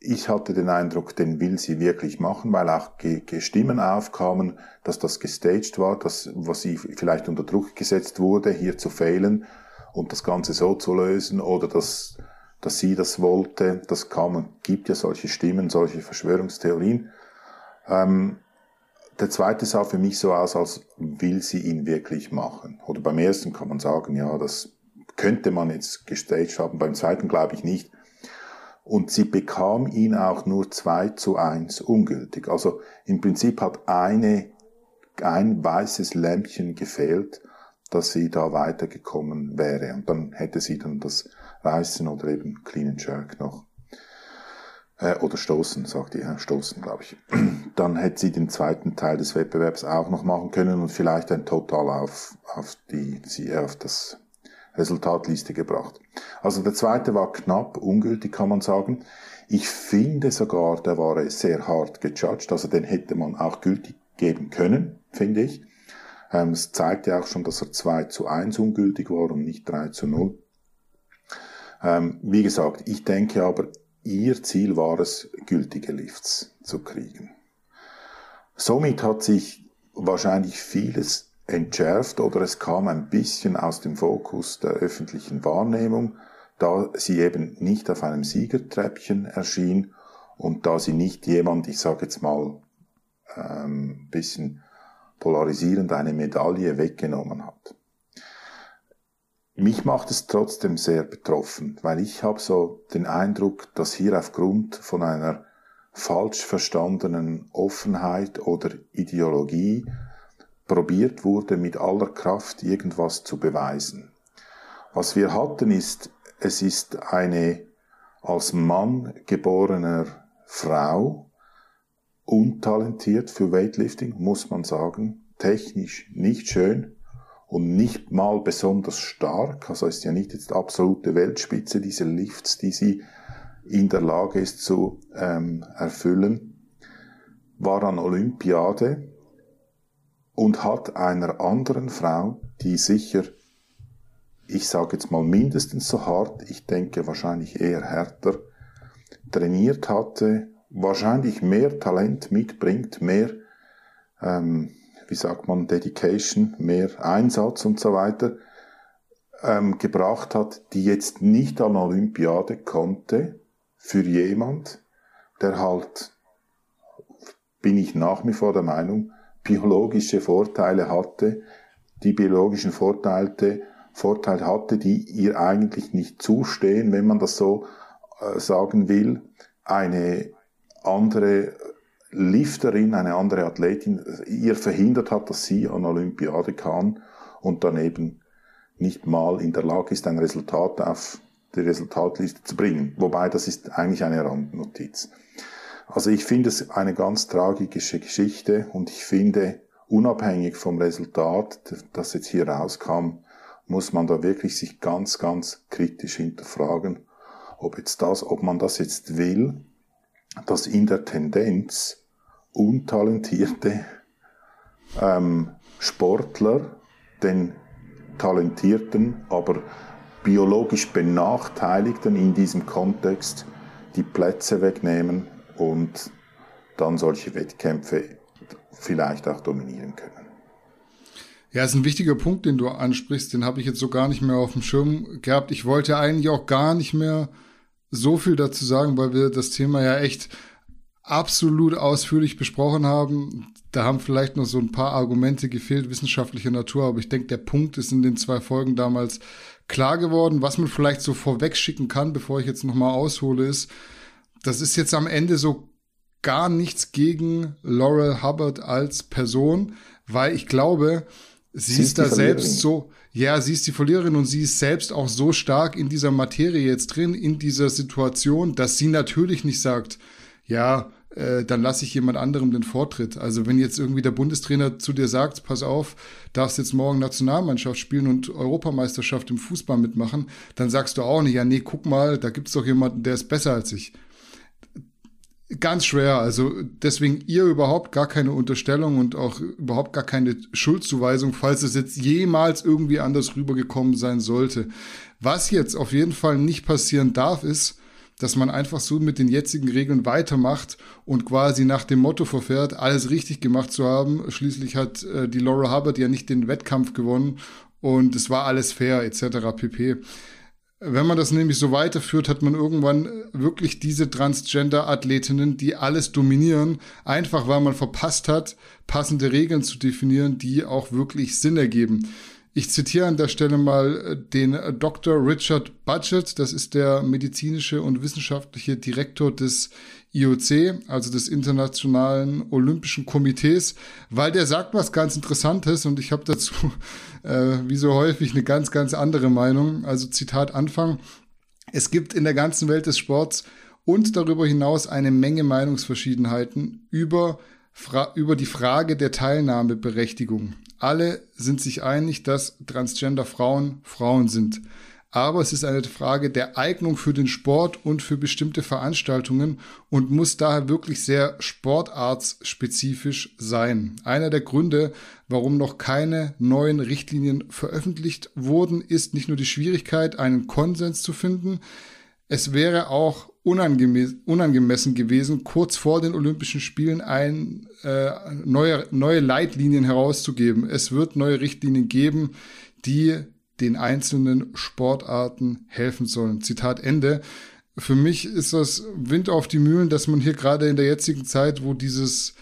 ich hatte den Eindruck, den will sie wirklich machen, weil auch Stimmen aufkamen, dass das gestaged war, dass, was sie vielleicht unter Druck gesetzt wurde, hier zu fehlen und das Ganze so zu lösen oder dass, dass sie das wollte. Das kam und gibt ja solche Stimmen, solche Verschwörungstheorien. Ähm, der zweite sah für mich so aus, als will sie ihn wirklich machen. Oder beim ersten kann man sagen, ja, das könnte man jetzt gestaged haben. Beim zweiten glaube ich nicht. Und sie bekam ihn auch nur 2 zu 1 ungültig. Also im Prinzip hat eine, ein weißes Lämpchen gefehlt, dass sie da weitergekommen wäre. Und dann hätte sie dann das Reißen oder eben Clean and Jerk noch äh, oder stoßen, sagt ihr, stoßen, glaube ich, [CLEARS THROAT] dann hätte sie den zweiten Teil des Wettbewerbs auch noch machen können und vielleicht ein Total auf, auf, die, auf das Resultatliste gebracht. Also der zweite war knapp ungültig, kann man sagen. Ich finde sogar, der war sehr hart gejudged, also den hätte man auch gültig geben können, finde ich. Ähm, es zeigte auch schon, dass er 2 zu 1 ungültig war und nicht 3 zu 0. Ähm, wie gesagt, ich denke aber, ihr Ziel war es, gültige Lifts zu kriegen. Somit hat sich wahrscheinlich vieles entschärft oder es kam ein bisschen aus dem Fokus der öffentlichen Wahrnehmung, da sie eben nicht auf einem Siegertreppchen erschien und da sie nicht jemand, ich sage jetzt mal, ähm, bisschen polarisierend eine Medaille weggenommen hat. Mich macht es trotzdem sehr betroffen, weil ich habe so den Eindruck, dass hier aufgrund von einer falsch verstandenen Offenheit oder Ideologie probiert wurde, mit aller Kraft irgendwas zu beweisen. Was wir hatten ist, es ist eine als Mann geborener Frau, untalentiert für Weightlifting, muss man sagen, technisch nicht schön, und nicht mal besonders stark, also ist ja nicht jetzt absolute Weltspitze diese Lifts, die sie in der Lage ist zu ähm, erfüllen, war an Olympiade und hat einer anderen Frau, die sicher, ich sage jetzt mal mindestens so hart, ich denke wahrscheinlich eher härter, trainiert hatte, wahrscheinlich mehr Talent mitbringt, mehr ähm, wie sagt man, Dedication, mehr Einsatz und so weiter, ähm, gebracht hat, die jetzt nicht an Olympiade konnte, für jemand, der halt, bin ich nach wie vor der Meinung, biologische Vorteile hatte, die biologischen Vorteile, Vorteile hatte, die ihr eigentlich nicht zustehen, wenn man das so äh, sagen will, eine andere Lifterin, eine andere Athletin, ihr verhindert hat, dass sie an Olympiade kann und daneben nicht mal in der Lage ist, ein Resultat auf die Resultatliste zu bringen. Wobei das ist eigentlich eine Randnotiz. Also ich finde es eine ganz tragische Geschichte und ich finde, unabhängig vom Resultat, das jetzt hier rauskam, muss man da wirklich sich ganz, ganz kritisch hinterfragen, ob jetzt das, ob man das jetzt will dass in der Tendenz untalentierte ähm, Sportler den talentierten, aber biologisch benachteiligten in diesem Kontext die Plätze wegnehmen und dann solche Wettkämpfe vielleicht auch dominieren können. Ja, ist ein wichtiger Punkt, den du ansprichst. Den habe ich jetzt so gar nicht mehr auf dem Schirm gehabt. Ich wollte eigentlich auch gar nicht mehr so viel dazu sagen, weil wir das Thema ja echt absolut ausführlich besprochen haben. Da haben vielleicht noch so ein paar Argumente gefehlt, wissenschaftlicher Natur, aber ich denke, der Punkt ist in den zwei Folgen damals klar geworden. Was man vielleicht so vorweg schicken kann, bevor ich jetzt nochmal aushole, ist, das ist jetzt am Ende so gar nichts gegen Laurel Hubbard als Person, weil ich glaube, sie, sie ist da selbst so, ja, sie ist die Verliererin und sie ist selbst auch so stark in dieser Materie jetzt drin, in dieser Situation, dass sie natürlich nicht sagt, ja, äh, dann lasse ich jemand anderem den Vortritt. Also wenn jetzt irgendwie der Bundestrainer zu dir sagt, pass auf, darfst jetzt morgen Nationalmannschaft spielen und Europameisterschaft im Fußball mitmachen, dann sagst du auch nicht, ja, nee, guck mal, da gibt's doch jemanden, der ist besser als ich ganz schwer. Also deswegen ihr überhaupt gar keine Unterstellung und auch überhaupt gar keine Schuldzuweisung, falls es jetzt jemals irgendwie anders rübergekommen sein sollte. Was jetzt auf jeden Fall nicht passieren darf, ist, dass man einfach so mit den jetzigen Regeln weitermacht und quasi nach dem Motto verfährt, alles richtig gemacht zu haben. Schließlich hat äh, die Laura Hubbard ja nicht den Wettkampf gewonnen und es war alles fair etc. pp. Wenn man das nämlich so weiterführt, hat man irgendwann wirklich diese Transgender-Athletinnen, die alles dominieren, einfach weil man verpasst hat, passende Regeln zu definieren, die auch wirklich Sinn ergeben. Ich zitiere an der Stelle mal den Dr. Richard Budget, das ist der medizinische und wissenschaftliche Direktor des IOC, also des Internationalen Olympischen Komitees, weil der sagt was ganz Interessantes und ich habe dazu, [LAUGHS] äh, wie so häufig, eine ganz, ganz andere Meinung. Also Zitat Anfang. Es gibt in der ganzen Welt des Sports und darüber hinaus eine Menge Meinungsverschiedenheiten über, über die Frage der Teilnahmeberechtigung. Alle sind sich einig, dass Transgender Frauen Frauen sind aber es ist eine Frage der Eignung für den Sport und für bestimmte Veranstaltungen und muss daher wirklich sehr sportartsspezifisch sein. Einer der Gründe, warum noch keine neuen Richtlinien veröffentlicht wurden, ist nicht nur die Schwierigkeit, einen Konsens zu finden, es wäre auch unangemessen gewesen, kurz vor den Olympischen Spielen ein, äh, neue, neue Leitlinien herauszugeben. Es wird neue Richtlinien geben, die den einzelnen Sportarten helfen sollen. Zitat Ende. Für mich ist das Wind auf die Mühlen, dass man hier gerade in der jetzigen Zeit, wo dieses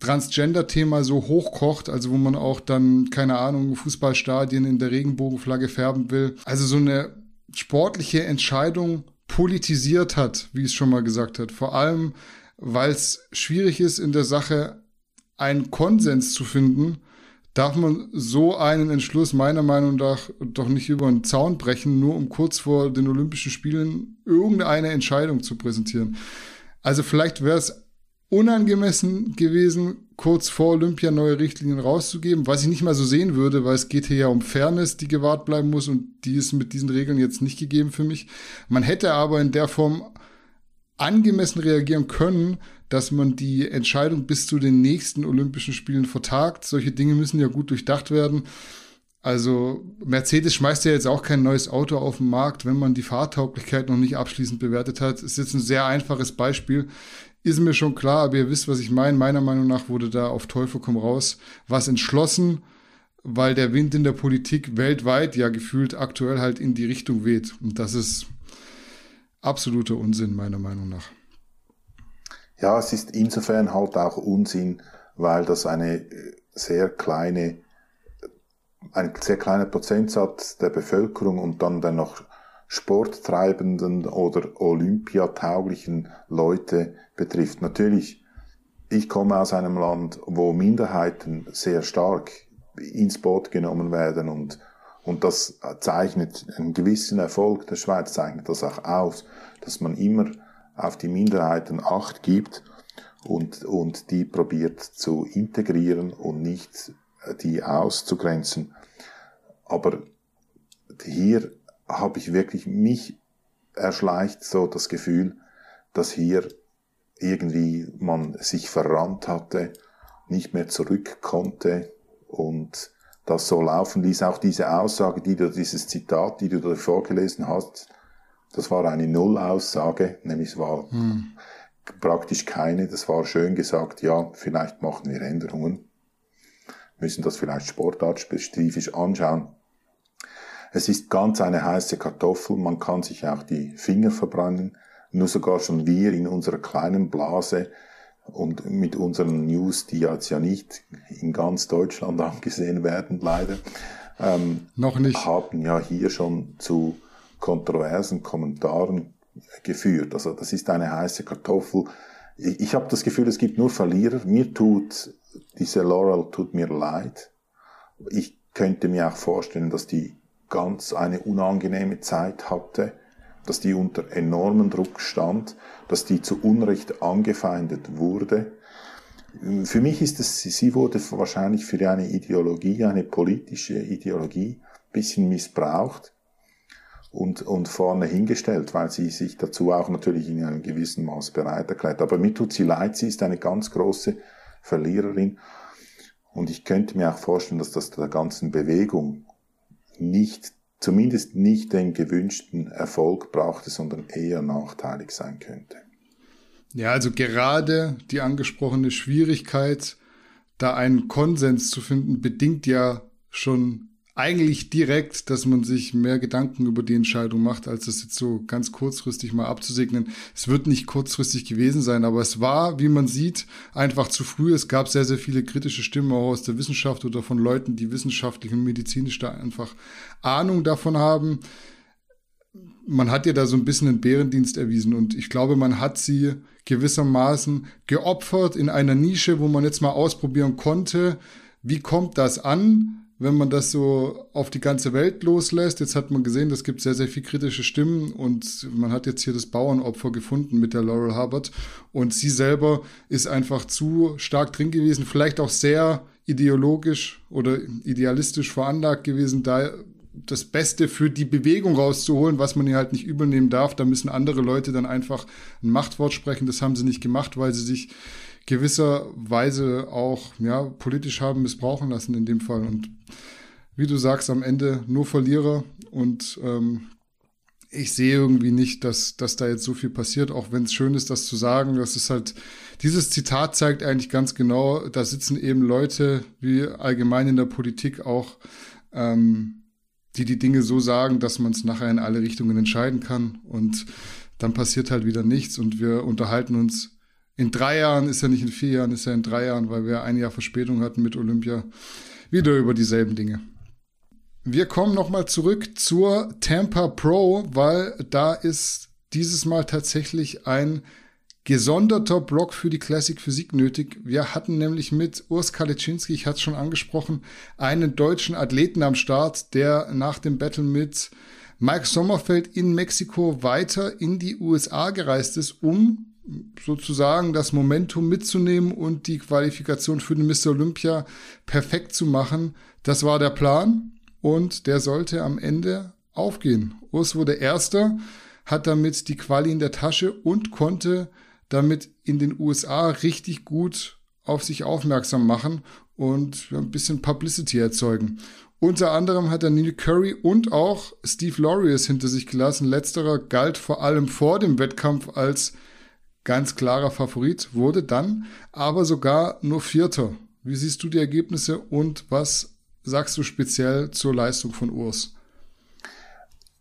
Transgender-Thema so hochkocht, also wo man auch dann, keine Ahnung, Fußballstadien in der Regenbogenflagge färben will, also so eine sportliche Entscheidung politisiert hat, wie es schon mal gesagt hat. Vor allem, weil es schwierig ist, in der Sache einen Konsens zu finden darf man so einen Entschluss meiner Meinung nach doch nicht über den Zaun brechen, nur um kurz vor den Olympischen Spielen irgendeine Entscheidung zu präsentieren. Also vielleicht wäre es unangemessen gewesen, kurz vor Olympia neue Richtlinien rauszugeben, was ich nicht mal so sehen würde, weil es geht hier ja um Fairness, die gewahrt bleiben muss und die ist mit diesen Regeln jetzt nicht gegeben für mich. Man hätte aber in der Form angemessen reagieren können, dass man die Entscheidung bis zu den nächsten Olympischen Spielen vertagt. Solche Dinge müssen ja gut durchdacht werden. Also Mercedes schmeißt ja jetzt auch kein neues Auto auf den Markt, wenn man die Fahrtauglichkeit noch nicht abschließend bewertet hat. Ist jetzt ein sehr einfaches Beispiel. Ist mir schon klar, aber ihr wisst, was ich meine. Meiner Meinung nach wurde da auf Teufel komm raus was entschlossen, weil der Wind in der Politik weltweit ja gefühlt aktuell halt in die Richtung weht. Und das ist absoluter Unsinn, meiner Meinung nach. Ja, es ist insofern halt auch Unsinn, weil das eine äh, sehr kleine, ein sehr kleiner Prozentsatz der Bevölkerung und dann dann noch sporttreibenden oder olympiatauglichen Leute betrifft. Natürlich, ich komme aus einem Land, wo Minderheiten sehr stark ins Boot genommen werden und, und das zeichnet einen gewissen Erfolg der Schweiz, zeichnet das auch aus, dass man immer auf die Minderheiten Acht gibt und, und die probiert zu integrieren und nicht äh, die auszugrenzen. Aber hier habe ich wirklich mich erschleicht so das Gefühl, dass hier irgendwie man sich verrannt hatte, nicht mehr zurück konnte und das so laufen ließ. Auch diese Aussage, die du, dieses Zitat, die du da vorgelesen hast, das war eine Nullaussage, nämlich es war hm. praktisch keine. Das war schön gesagt, ja, vielleicht machen wir Änderungen, müssen das vielleicht sportartspezifisch anschauen. Es ist ganz eine heiße Kartoffel, man kann sich auch die Finger verbrennen. Nur sogar schon wir in unserer kleinen Blase und mit unseren News, die jetzt ja nicht in ganz Deutschland [LAUGHS] angesehen werden, leider, ähm, noch nicht, haben ja hier schon zu kontroversen Kommentaren geführt. Also das ist eine heiße Kartoffel. Ich, ich habe das Gefühl, es gibt nur Verlierer. Mir tut diese Laurel tut mir leid. Ich könnte mir auch vorstellen, dass die ganz eine unangenehme Zeit hatte, dass die unter enormen Druck stand, dass die zu Unrecht angefeindet wurde. Für mich ist es, sie wurde wahrscheinlich für eine Ideologie, eine politische Ideologie, bisschen missbraucht und, und vorne hingestellt, weil sie sich dazu auch natürlich in einem gewissen Maß bereit erklärt. Aber mir tut sie leid, sie ist eine ganz große Verliererin. Und ich könnte mir auch vorstellen, dass das der ganzen Bewegung nicht, zumindest nicht den gewünschten Erfolg brachte, sondern eher nachteilig sein könnte. Ja, also gerade die angesprochene Schwierigkeit, da einen Konsens zu finden, bedingt ja schon eigentlich direkt, dass man sich mehr Gedanken über die Entscheidung macht, als das jetzt so ganz kurzfristig mal abzusegnen. Es wird nicht kurzfristig gewesen sein, aber es war, wie man sieht, einfach zu früh. Es gab sehr, sehr viele kritische Stimmen auch aus der Wissenschaft oder von Leuten, die wissenschaftlich und medizinisch da einfach Ahnung davon haben. Man hat ja da so ein bisschen einen Bärendienst erwiesen und ich glaube, man hat sie gewissermaßen geopfert in einer Nische, wo man jetzt mal ausprobieren konnte, wie kommt das an? Wenn man das so auf die ganze Welt loslässt. Jetzt hat man gesehen, es gibt sehr, sehr viel kritische Stimmen und man hat jetzt hier das Bauernopfer gefunden mit der Laurel Hubbard und sie selber ist einfach zu stark drin gewesen, vielleicht auch sehr ideologisch oder idealistisch veranlagt gewesen, da das Beste für die Bewegung rauszuholen, was man hier halt nicht übernehmen darf. Da müssen andere Leute dann einfach ein Machtwort sprechen. Das haben sie nicht gemacht, weil sie sich gewisserweise auch ja, politisch haben missbrauchen lassen in dem Fall. Und wie du sagst, am Ende nur Verlierer. Und ähm, ich sehe irgendwie nicht, dass, dass da jetzt so viel passiert, auch wenn es schön ist, das zu sagen. Das ist halt, dieses Zitat zeigt eigentlich ganz genau, da sitzen eben Leute, wie allgemein in der Politik auch, ähm, die die Dinge so sagen, dass man es nachher in alle Richtungen entscheiden kann. Und dann passiert halt wieder nichts und wir unterhalten uns. In drei Jahren ist ja nicht in vier Jahren, ist ja in drei Jahren, weil wir ein Jahr Verspätung hatten mit Olympia, wieder über dieselben Dinge. Wir kommen nochmal zurück zur Tampa Pro, weil da ist dieses Mal tatsächlich ein gesonderter Block für die Classic Physik nötig. Wir hatten nämlich mit Urs Kaliczynski, ich hatte es schon angesprochen, einen deutschen Athleten am Start, der nach dem Battle mit Mike Sommerfeld in Mexiko weiter in die USA gereist ist, um sozusagen das Momentum mitzunehmen und die Qualifikation für den Mr. Olympia perfekt zu machen. Das war der Plan und der sollte am Ende aufgehen. Urs wurde Erster, hat damit die Quali in der Tasche und konnte damit in den USA richtig gut auf sich aufmerksam machen und ein bisschen Publicity erzeugen. Unter anderem hat er Neil Curry und auch Steve Laureus hinter sich gelassen. Letzterer galt vor allem vor dem Wettkampf als ganz klarer Favorit, wurde dann aber sogar nur Vierter. Wie siehst du die Ergebnisse und was sagst du speziell zur Leistung von Urs?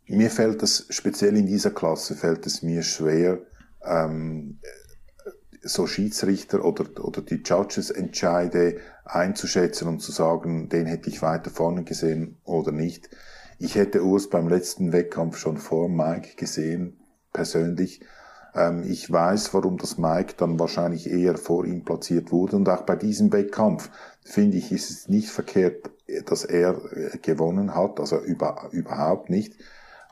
Mir fällt es speziell in dieser Klasse fällt es mir schwer, ähm, so Schiedsrichter oder, oder die Judges entscheide einzuschätzen und zu sagen, den hätte ich weiter vorne gesehen oder nicht. Ich hätte Urs beim letzten Wettkampf schon vor Mike gesehen, persönlich. Ähm, ich weiß, warum das Mike dann wahrscheinlich eher vor ihm platziert wurde. Und auch bei diesem Wettkampf, finde ich, ist es nicht verkehrt, dass er äh, gewonnen hat, also über, überhaupt nicht.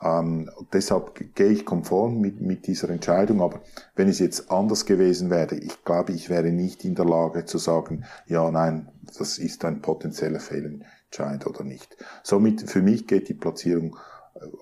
Ähm, deshalb gehe ich konform mit, mit dieser Entscheidung. Aber wenn es jetzt anders gewesen wäre, ich glaube, ich wäre nicht in der Lage zu sagen, ja, nein, das ist ein potenzieller Fehlentscheid oder nicht. Somit für mich geht die Platzierung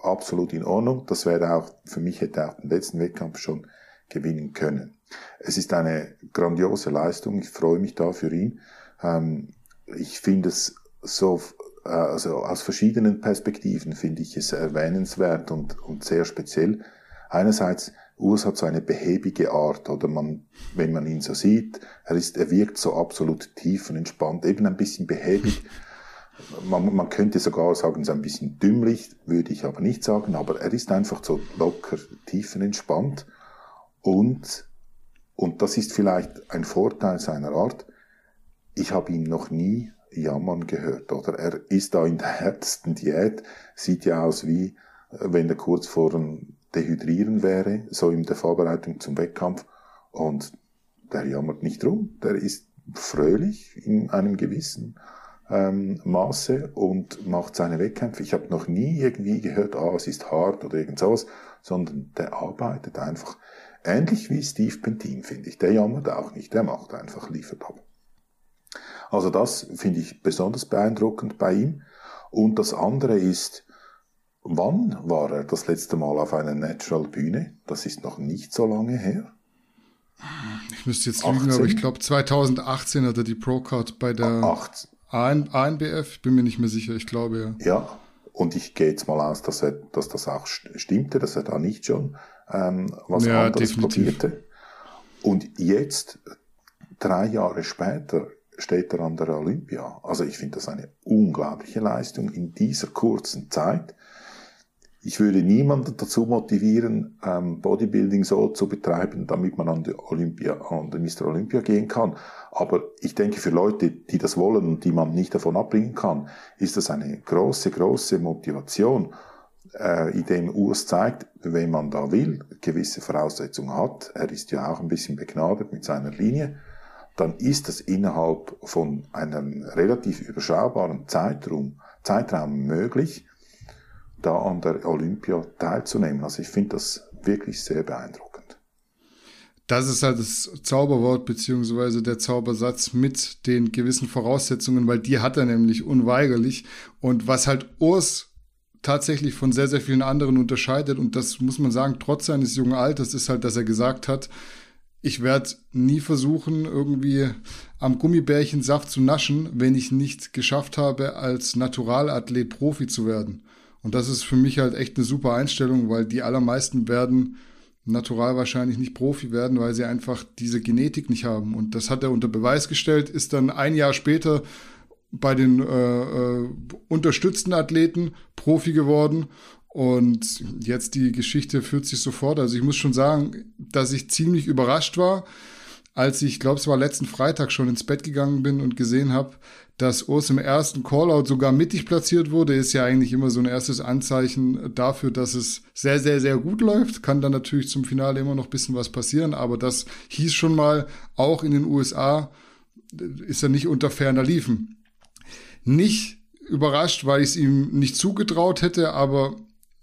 absolut in Ordnung. Das wäre auch, für mich hätte er auch den letzten Wettkampf schon gewinnen können. Es ist eine grandiose Leistung. Ich freue mich da für ihn. Ähm, ich finde es so äh, also aus verschiedenen Perspektiven finde ich es erwähnenswert und, und sehr speziell. Einerseits, Urs hat so eine behäbige Art, oder man, wenn man ihn so sieht, er ist, er wirkt so absolut tief und entspannt, eben ein bisschen behäbig. Man, man könnte sogar sagen, so ein bisschen dümmlich, würde ich aber nicht sagen, aber er ist einfach so locker, tief und. Und, das ist vielleicht ein Vorteil seiner Art. Ich habe ihn noch nie jammern gehört, oder? Er ist da in der härtesten Diät, sieht ja aus wie, wenn er kurz vor dem Dehydrieren wäre, so in der Vorbereitung zum Wettkampf. Und der jammert nicht rum, der ist fröhlich in einem gewissen ähm, Maße und macht seine Wettkämpfe. Ich habe noch nie irgendwie gehört, ah, es ist hart oder irgend sowas, sondern der arbeitet einfach ähnlich wie Steve Pentin, finde ich. Der jammert auch nicht, der macht einfach, liefert ab. Also das finde ich besonders beeindruckend bei ihm. Und das andere ist, wann war er das letzte Mal auf einer Natural Bühne? Das ist noch nicht so lange her. Ich müsste jetzt 18? lügen, aber ich glaube 2018 hat er die Pro-Card bei der ANBF, bin mir nicht mehr sicher, ich glaube ja. Ja, und ich gehe jetzt mal aus, dass, er, dass das auch stimmte, dass er da nicht schon ähm, was ja, anderes definitiv. probierte. Und jetzt, drei Jahre später, steht er an der Olympia. Also ich finde das eine unglaubliche Leistung in dieser kurzen Zeit. Ich würde niemanden dazu motivieren, ähm, Bodybuilding so zu betreiben, damit man an die Olympia, an den Mr. Olympia gehen kann. Aber ich denke, für Leute, die das wollen und die man nicht davon abbringen kann, ist das eine große, große Motivation, äh, in dem Urs zeigt, wenn man da will, gewisse Voraussetzungen hat. Er ist ja auch ein bisschen begnadet mit seiner Linie dann ist es innerhalb von einem relativ überschaubaren Zeitraum, Zeitraum möglich, da an der Olympia teilzunehmen. Also ich finde das wirklich sehr beeindruckend. Das ist halt das Zauberwort beziehungsweise der Zaubersatz mit den gewissen Voraussetzungen, weil die hat er nämlich unweigerlich. Und was halt Urs tatsächlich von sehr, sehr vielen anderen unterscheidet, und das muss man sagen, trotz seines jungen Alters, ist halt, dass er gesagt hat, ich werde nie versuchen, irgendwie am Gummibärchensaft zu naschen, wenn ich nicht geschafft habe, als Naturalathlet Profi zu werden. Und das ist für mich halt echt eine super Einstellung, weil die allermeisten werden natural wahrscheinlich nicht Profi werden, weil sie einfach diese Genetik nicht haben. Und das hat er unter Beweis gestellt, ist dann ein Jahr später bei den äh, äh, unterstützten Athleten Profi geworden. Und jetzt die Geschichte führt sich sofort. Also ich muss schon sagen, dass ich ziemlich überrascht war, als ich, glaube es war letzten Freitag schon ins Bett gegangen bin und gesehen habe, dass Urs im ersten Callout sogar mittig platziert wurde, ist ja eigentlich immer so ein erstes Anzeichen dafür, dass es sehr, sehr, sehr gut läuft. Kann dann natürlich zum Finale immer noch ein bisschen was passieren, aber das hieß schon mal, auch in den USA ist er nicht unter ferner Liefen. Nicht überrascht, weil ich es ihm nicht zugetraut hätte, aber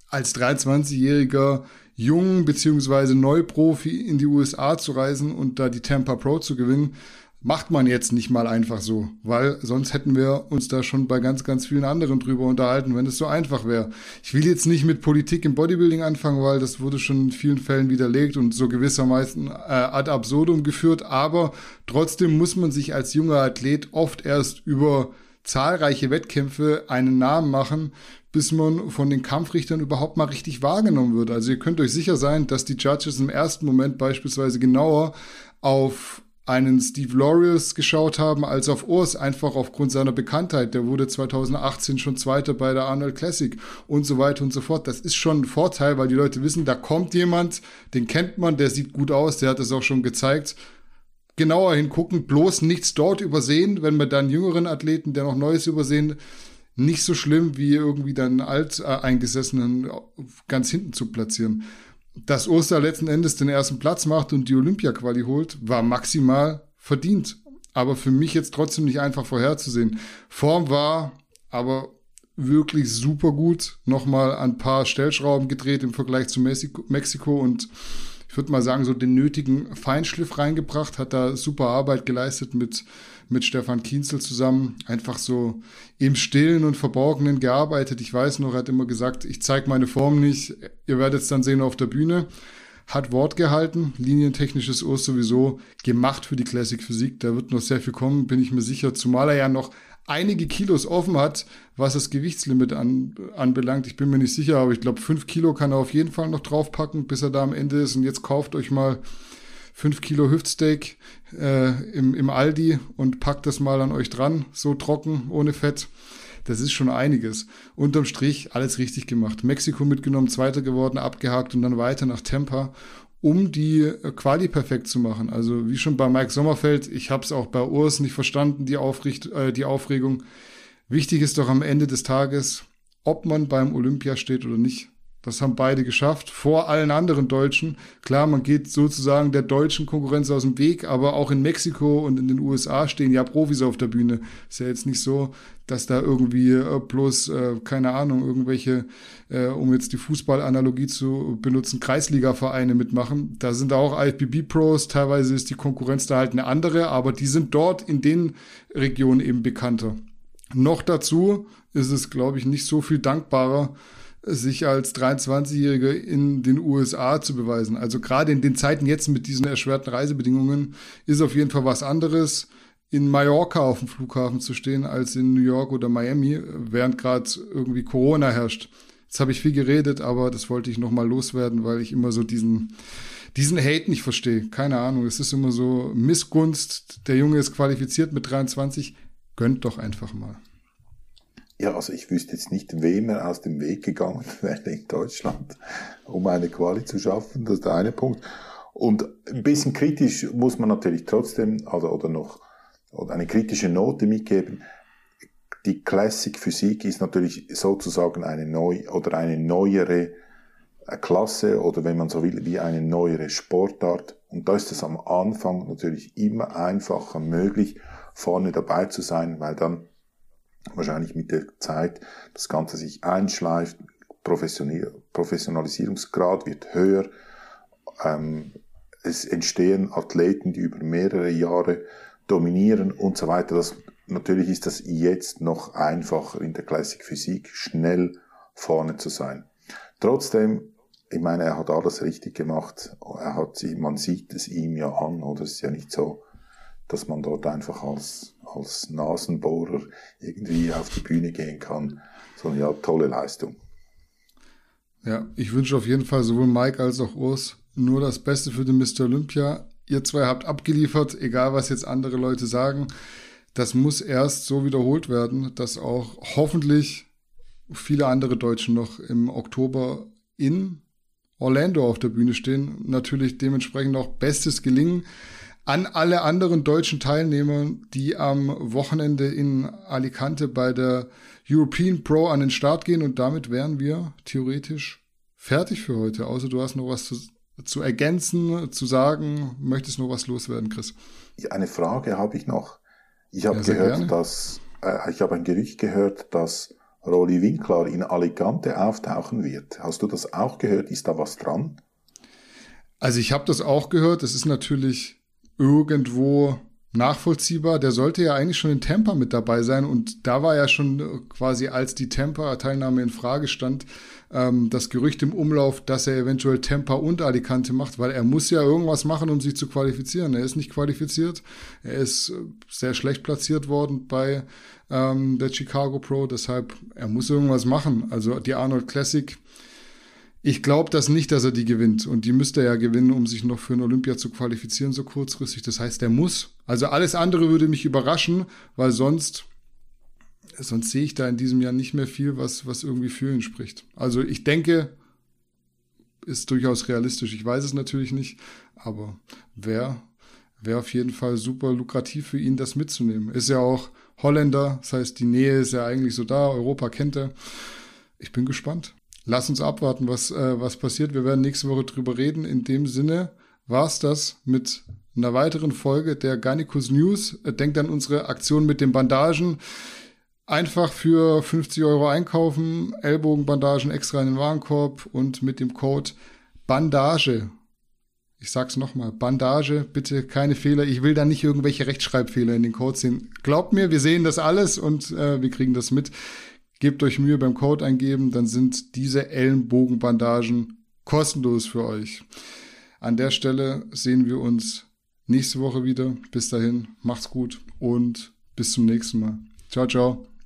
als 23-jähriger Jung beziehungsweise Neuprofi in die USA zu reisen und da die Tampa Pro zu gewinnen, macht man jetzt nicht mal einfach so, weil sonst hätten wir uns da schon bei ganz, ganz vielen anderen drüber unterhalten, wenn es so einfach wäre. Ich will jetzt nicht mit Politik im Bodybuilding anfangen, weil das wurde schon in vielen Fällen widerlegt und so gewissermaßen äh, ad absurdum geführt, aber trotzdem muss man sich als junger Athlet oft erst über zahlreiche Wettkämpfe einen Namen machen, bis man von den Kampfrichtern überhaupt mal richtig wahrgenommen wird. Also ihr könnt euch sicher sein, dass die Judges im ersten Moment beispielsweise genauer auf einen Steve Laureus geschaut haben als auf Urs, einfach aufgrund seiner Bekanntheit. Der wurde 2018 schon Zweiter bei der Arnold Classic und so weiter und so fort. Das ist schon ein Vorteil, weil die Leute wissen, da kommt jemand, den kennt man, der sieht gut aus, der hat es auch schon gezeigt. Genauer hingucken, bloß nichts dort übersehen, wenn wir dann jüngeren Athleten, der noch Neues übersehen, nicht so schlimm wie irgendwie dann alteingesessenen ganz hinten zu platzieren dass Oster letzten Endes den ersten Platz macht und die Olympia-Quali holt, war maximal verdient. Aber für mich jetzt trotzdem nicht einfach vorherzusehen. Form war aber wirklich super gut. Nochmal ein paar Stellschrauben gedreht im Vergleich zu Mexiko und ich würde mal sagen, so den nötigen Feinschliff reingebracht, hat da super Arbeit geleistet mit mit Stefan Kienzel zusammen einfach so im Stillen und Verborgenen gearbeitet. Ich weiß noch, er hat immer gesagt, ich zeige meine Form nicht, ihr werdet es dann sehen auf der Bühne. Hat Wort gehalten, linientechnisches Urs sowieso gemacht für die Classic Physik. Da wird noch sehr viel kommen, bin ich mir sicher, zumal er ja noch einige Kilos offen hat, was das Gewichtslimit an, anbelangt. Ich bin mir nicht sicher, aber ich glaube, fünf Kilo kann er auf jeden Fall noch draufpacken, bis er da am Ende ist. Und jetzt kauft euch mal 5 Kilo Hüftsteak äh, im, im Aldi und packt das mal an euch dran, so trocken, ohne Fett. Das ist schon einiges. Unterm Strich alles richtig gemacht. Mexiko mitgenommen, Zweiter geworden, abgehakt und dann weiter nach Tampa, um die äh, Quali perfekt zu machen. Also wie schon bei Mike Sommerfeld, ich habe es auch bei Urs nicht verstanden, die, Aufricht, äh, die Aufregung. Wichtig ist doch am Ende des Tages, ob man beim Olympia steht oder nicht. Das haben beide geschafft, vor allen anderen Deutschen. Klar, man geht sozusagen der deutschen Konkurrenz aus dem Weg, aber auch in Mexiko und in den USA stehen ja Profis auf der Bühne. Ist ja jetzt nicht so, dass da irgendwie äh, bloß, äh, keine Ahnung, irgendwelche, äh, um jetzt die Fußballanalogie zu benutzen, Kreisliga-Vereine mitmachen. Da sind auch IFBB-Pros, teilweise ist die Konkurrenz da halt eine andere, aber die sind dort in den Regionen eben bekannter. Noch dazu ist es, glaube ich, nicht so viel dankbarer, sich als 23-Jähriger in den USA zu beweisen. Also gerade in den Zeiten jetzt mit diesen erschwerten Reisebedingungen ist auf jeden Fall was anderes, in Mallorca auf dem Flughafen zu stehen, als in New York oder Miami, während gerade irgendwie Corona herrscht. Jetzt habe ich viel geredet, aber das wollte ich nochmal loswerden, weil ich immer so diesen, diesen Hate nicht verstehe. Keine Ahnung, es ist immer so Missgunst. Der Junge ist qualifiziert mit 23. Gönnt doch einfach mal. Ja, also ich wüsste jetzt nicht, wem er aus dem Weg gegangen [LAUGHS] wäre in Deutschland, um eine Quali zu schaffen. Das ist der eine Punkt. Und ein bisschen kritisch muss man natürlich trotzdem, also oder noch, oder eine kritische Note mitgeben. Die Classic Physik ist natürlich sozusagen eine neu oder eine neuere Klasse oder wenn man so will, wie eine neuere Sportart Und da ist es am Anfang natürlich immer einfacher möglich, vorne dabei zu sein, weil dann wahrscheinlich mit der Zeit das Ganze sich einschleift, Professionalisierungsgrad wird höher, ähm, es entstehen Athleten, die über mehrere Jahre dominieren und so weiter. Das, natürlich ist das jetzt noch einfacher in der Classic Physik schnell vorne zu sein. Trotzdem, ich meine, er hat alles richtig gemacht. Er hat man sieht es ihm ja an, oder es ist ja nicht so, dass man dort einfach als, als Nasenbohrer irgendwie auf die Bühne gehen kann, sondern ja, tolle Leistung. Ja, ich wünsche auf jeden Fall sowohl Mike als auch Urs nur das Beste für den Mr. Olympia. Ihr zwei habt abgeliefert, egal was jetzt andere Leute sagen. Das muss erst so wiederholt werden, dass auch hoffentlich viele andere Deutschen noch im Oktober in Orlando auf der Bühne stehen. Natürlich dementsprechend auch bestes Gelingen an alle anderen deutschen Teilnehmer, die am Wochenende in Alicante bei der European Pro an den Start gehen. Und damit wären wir theoretisch fertig für heute. Außer du hast noch was zu, zu ergänzen, zu sagen. Möchtest noch was loswerden, Chris? Eine Frage habe ich noch. Ich habe ja, gehört, gerne. dass äh, ich habe ein Gerücht gehört, dass Rolli Winkler in Alicante auftauchen wird. Hast du das auch gehört? Ist da was dran? Also ich habe das auch gehört. Es ist natürlich irgendwo nachvollziehbar. Der sollte ja eigentlich schon in Tampa mit dabei sein und da war ja schon quasi, als die Tampa-Teilnahme in Frage stand, ähm, das Gerücht im Umlauf, dass er eventuell Tampa und Alicante macht, weil er muss ja irgendwas machen, um sich zu qualifizieren. Er ist nicht qualifiziert. Er ist sehr schlecht platziert worden bei ähm, der Chicago Pro, deshalb er muss irgendwas machen. Also die Arnold Classic ich glaube das nicht, dass er die gewinnt. Und die müsste er ja gewinnen, um sich noch für ein Olympia zu qualifizieren, so kurzfristig. Das heißt, er muss. Also alles andere würde mich überraschen, weil sonst, sonst sehe ich da in diesem Jahr nicht mehr viel, was, was irgendwie für ihn spricht. Also ich denke, ist durchaus realistisch. Ich weiß es natürlich nicht, aber wäre wäre auf jeden Fall super lukrativ für ihn, das mitzunehmen. Ist ja auch Holländer, das heißt, die Nähe ist ja eigentlich so da, Europa kennt er. Ich bin gespannt lass uns abwarten, was, äh, was passiert. Wir werden nächste Woche drüber reden. In dem Sinne war's das mit einer weiteren Folge der Garnicus News. Äh, denkt an unsere Aktion mit den Bandagen. Einfach für 50 Euro einkaufen, Ellbogenbandagen extra in den Warenkorb und mit dem Code Bandage. Ich sag's nochmal, Bandage, bitte keine Fehler. Ich will da nicht irgendwelche Rechtschreibfehler in den Code sehen. Glaubt mir, wir sehen das alles und äh, wir kriegen das mit. Gebt euch Mühe beim Code eingeben, dann sind diese Ellenbogenbandagen kostenlos für euch. An der Stelle sehen wir uns nächste Woche wieder. Bis dahin, macht's gut und bis zum nächsten Mal. Ciao, ciao.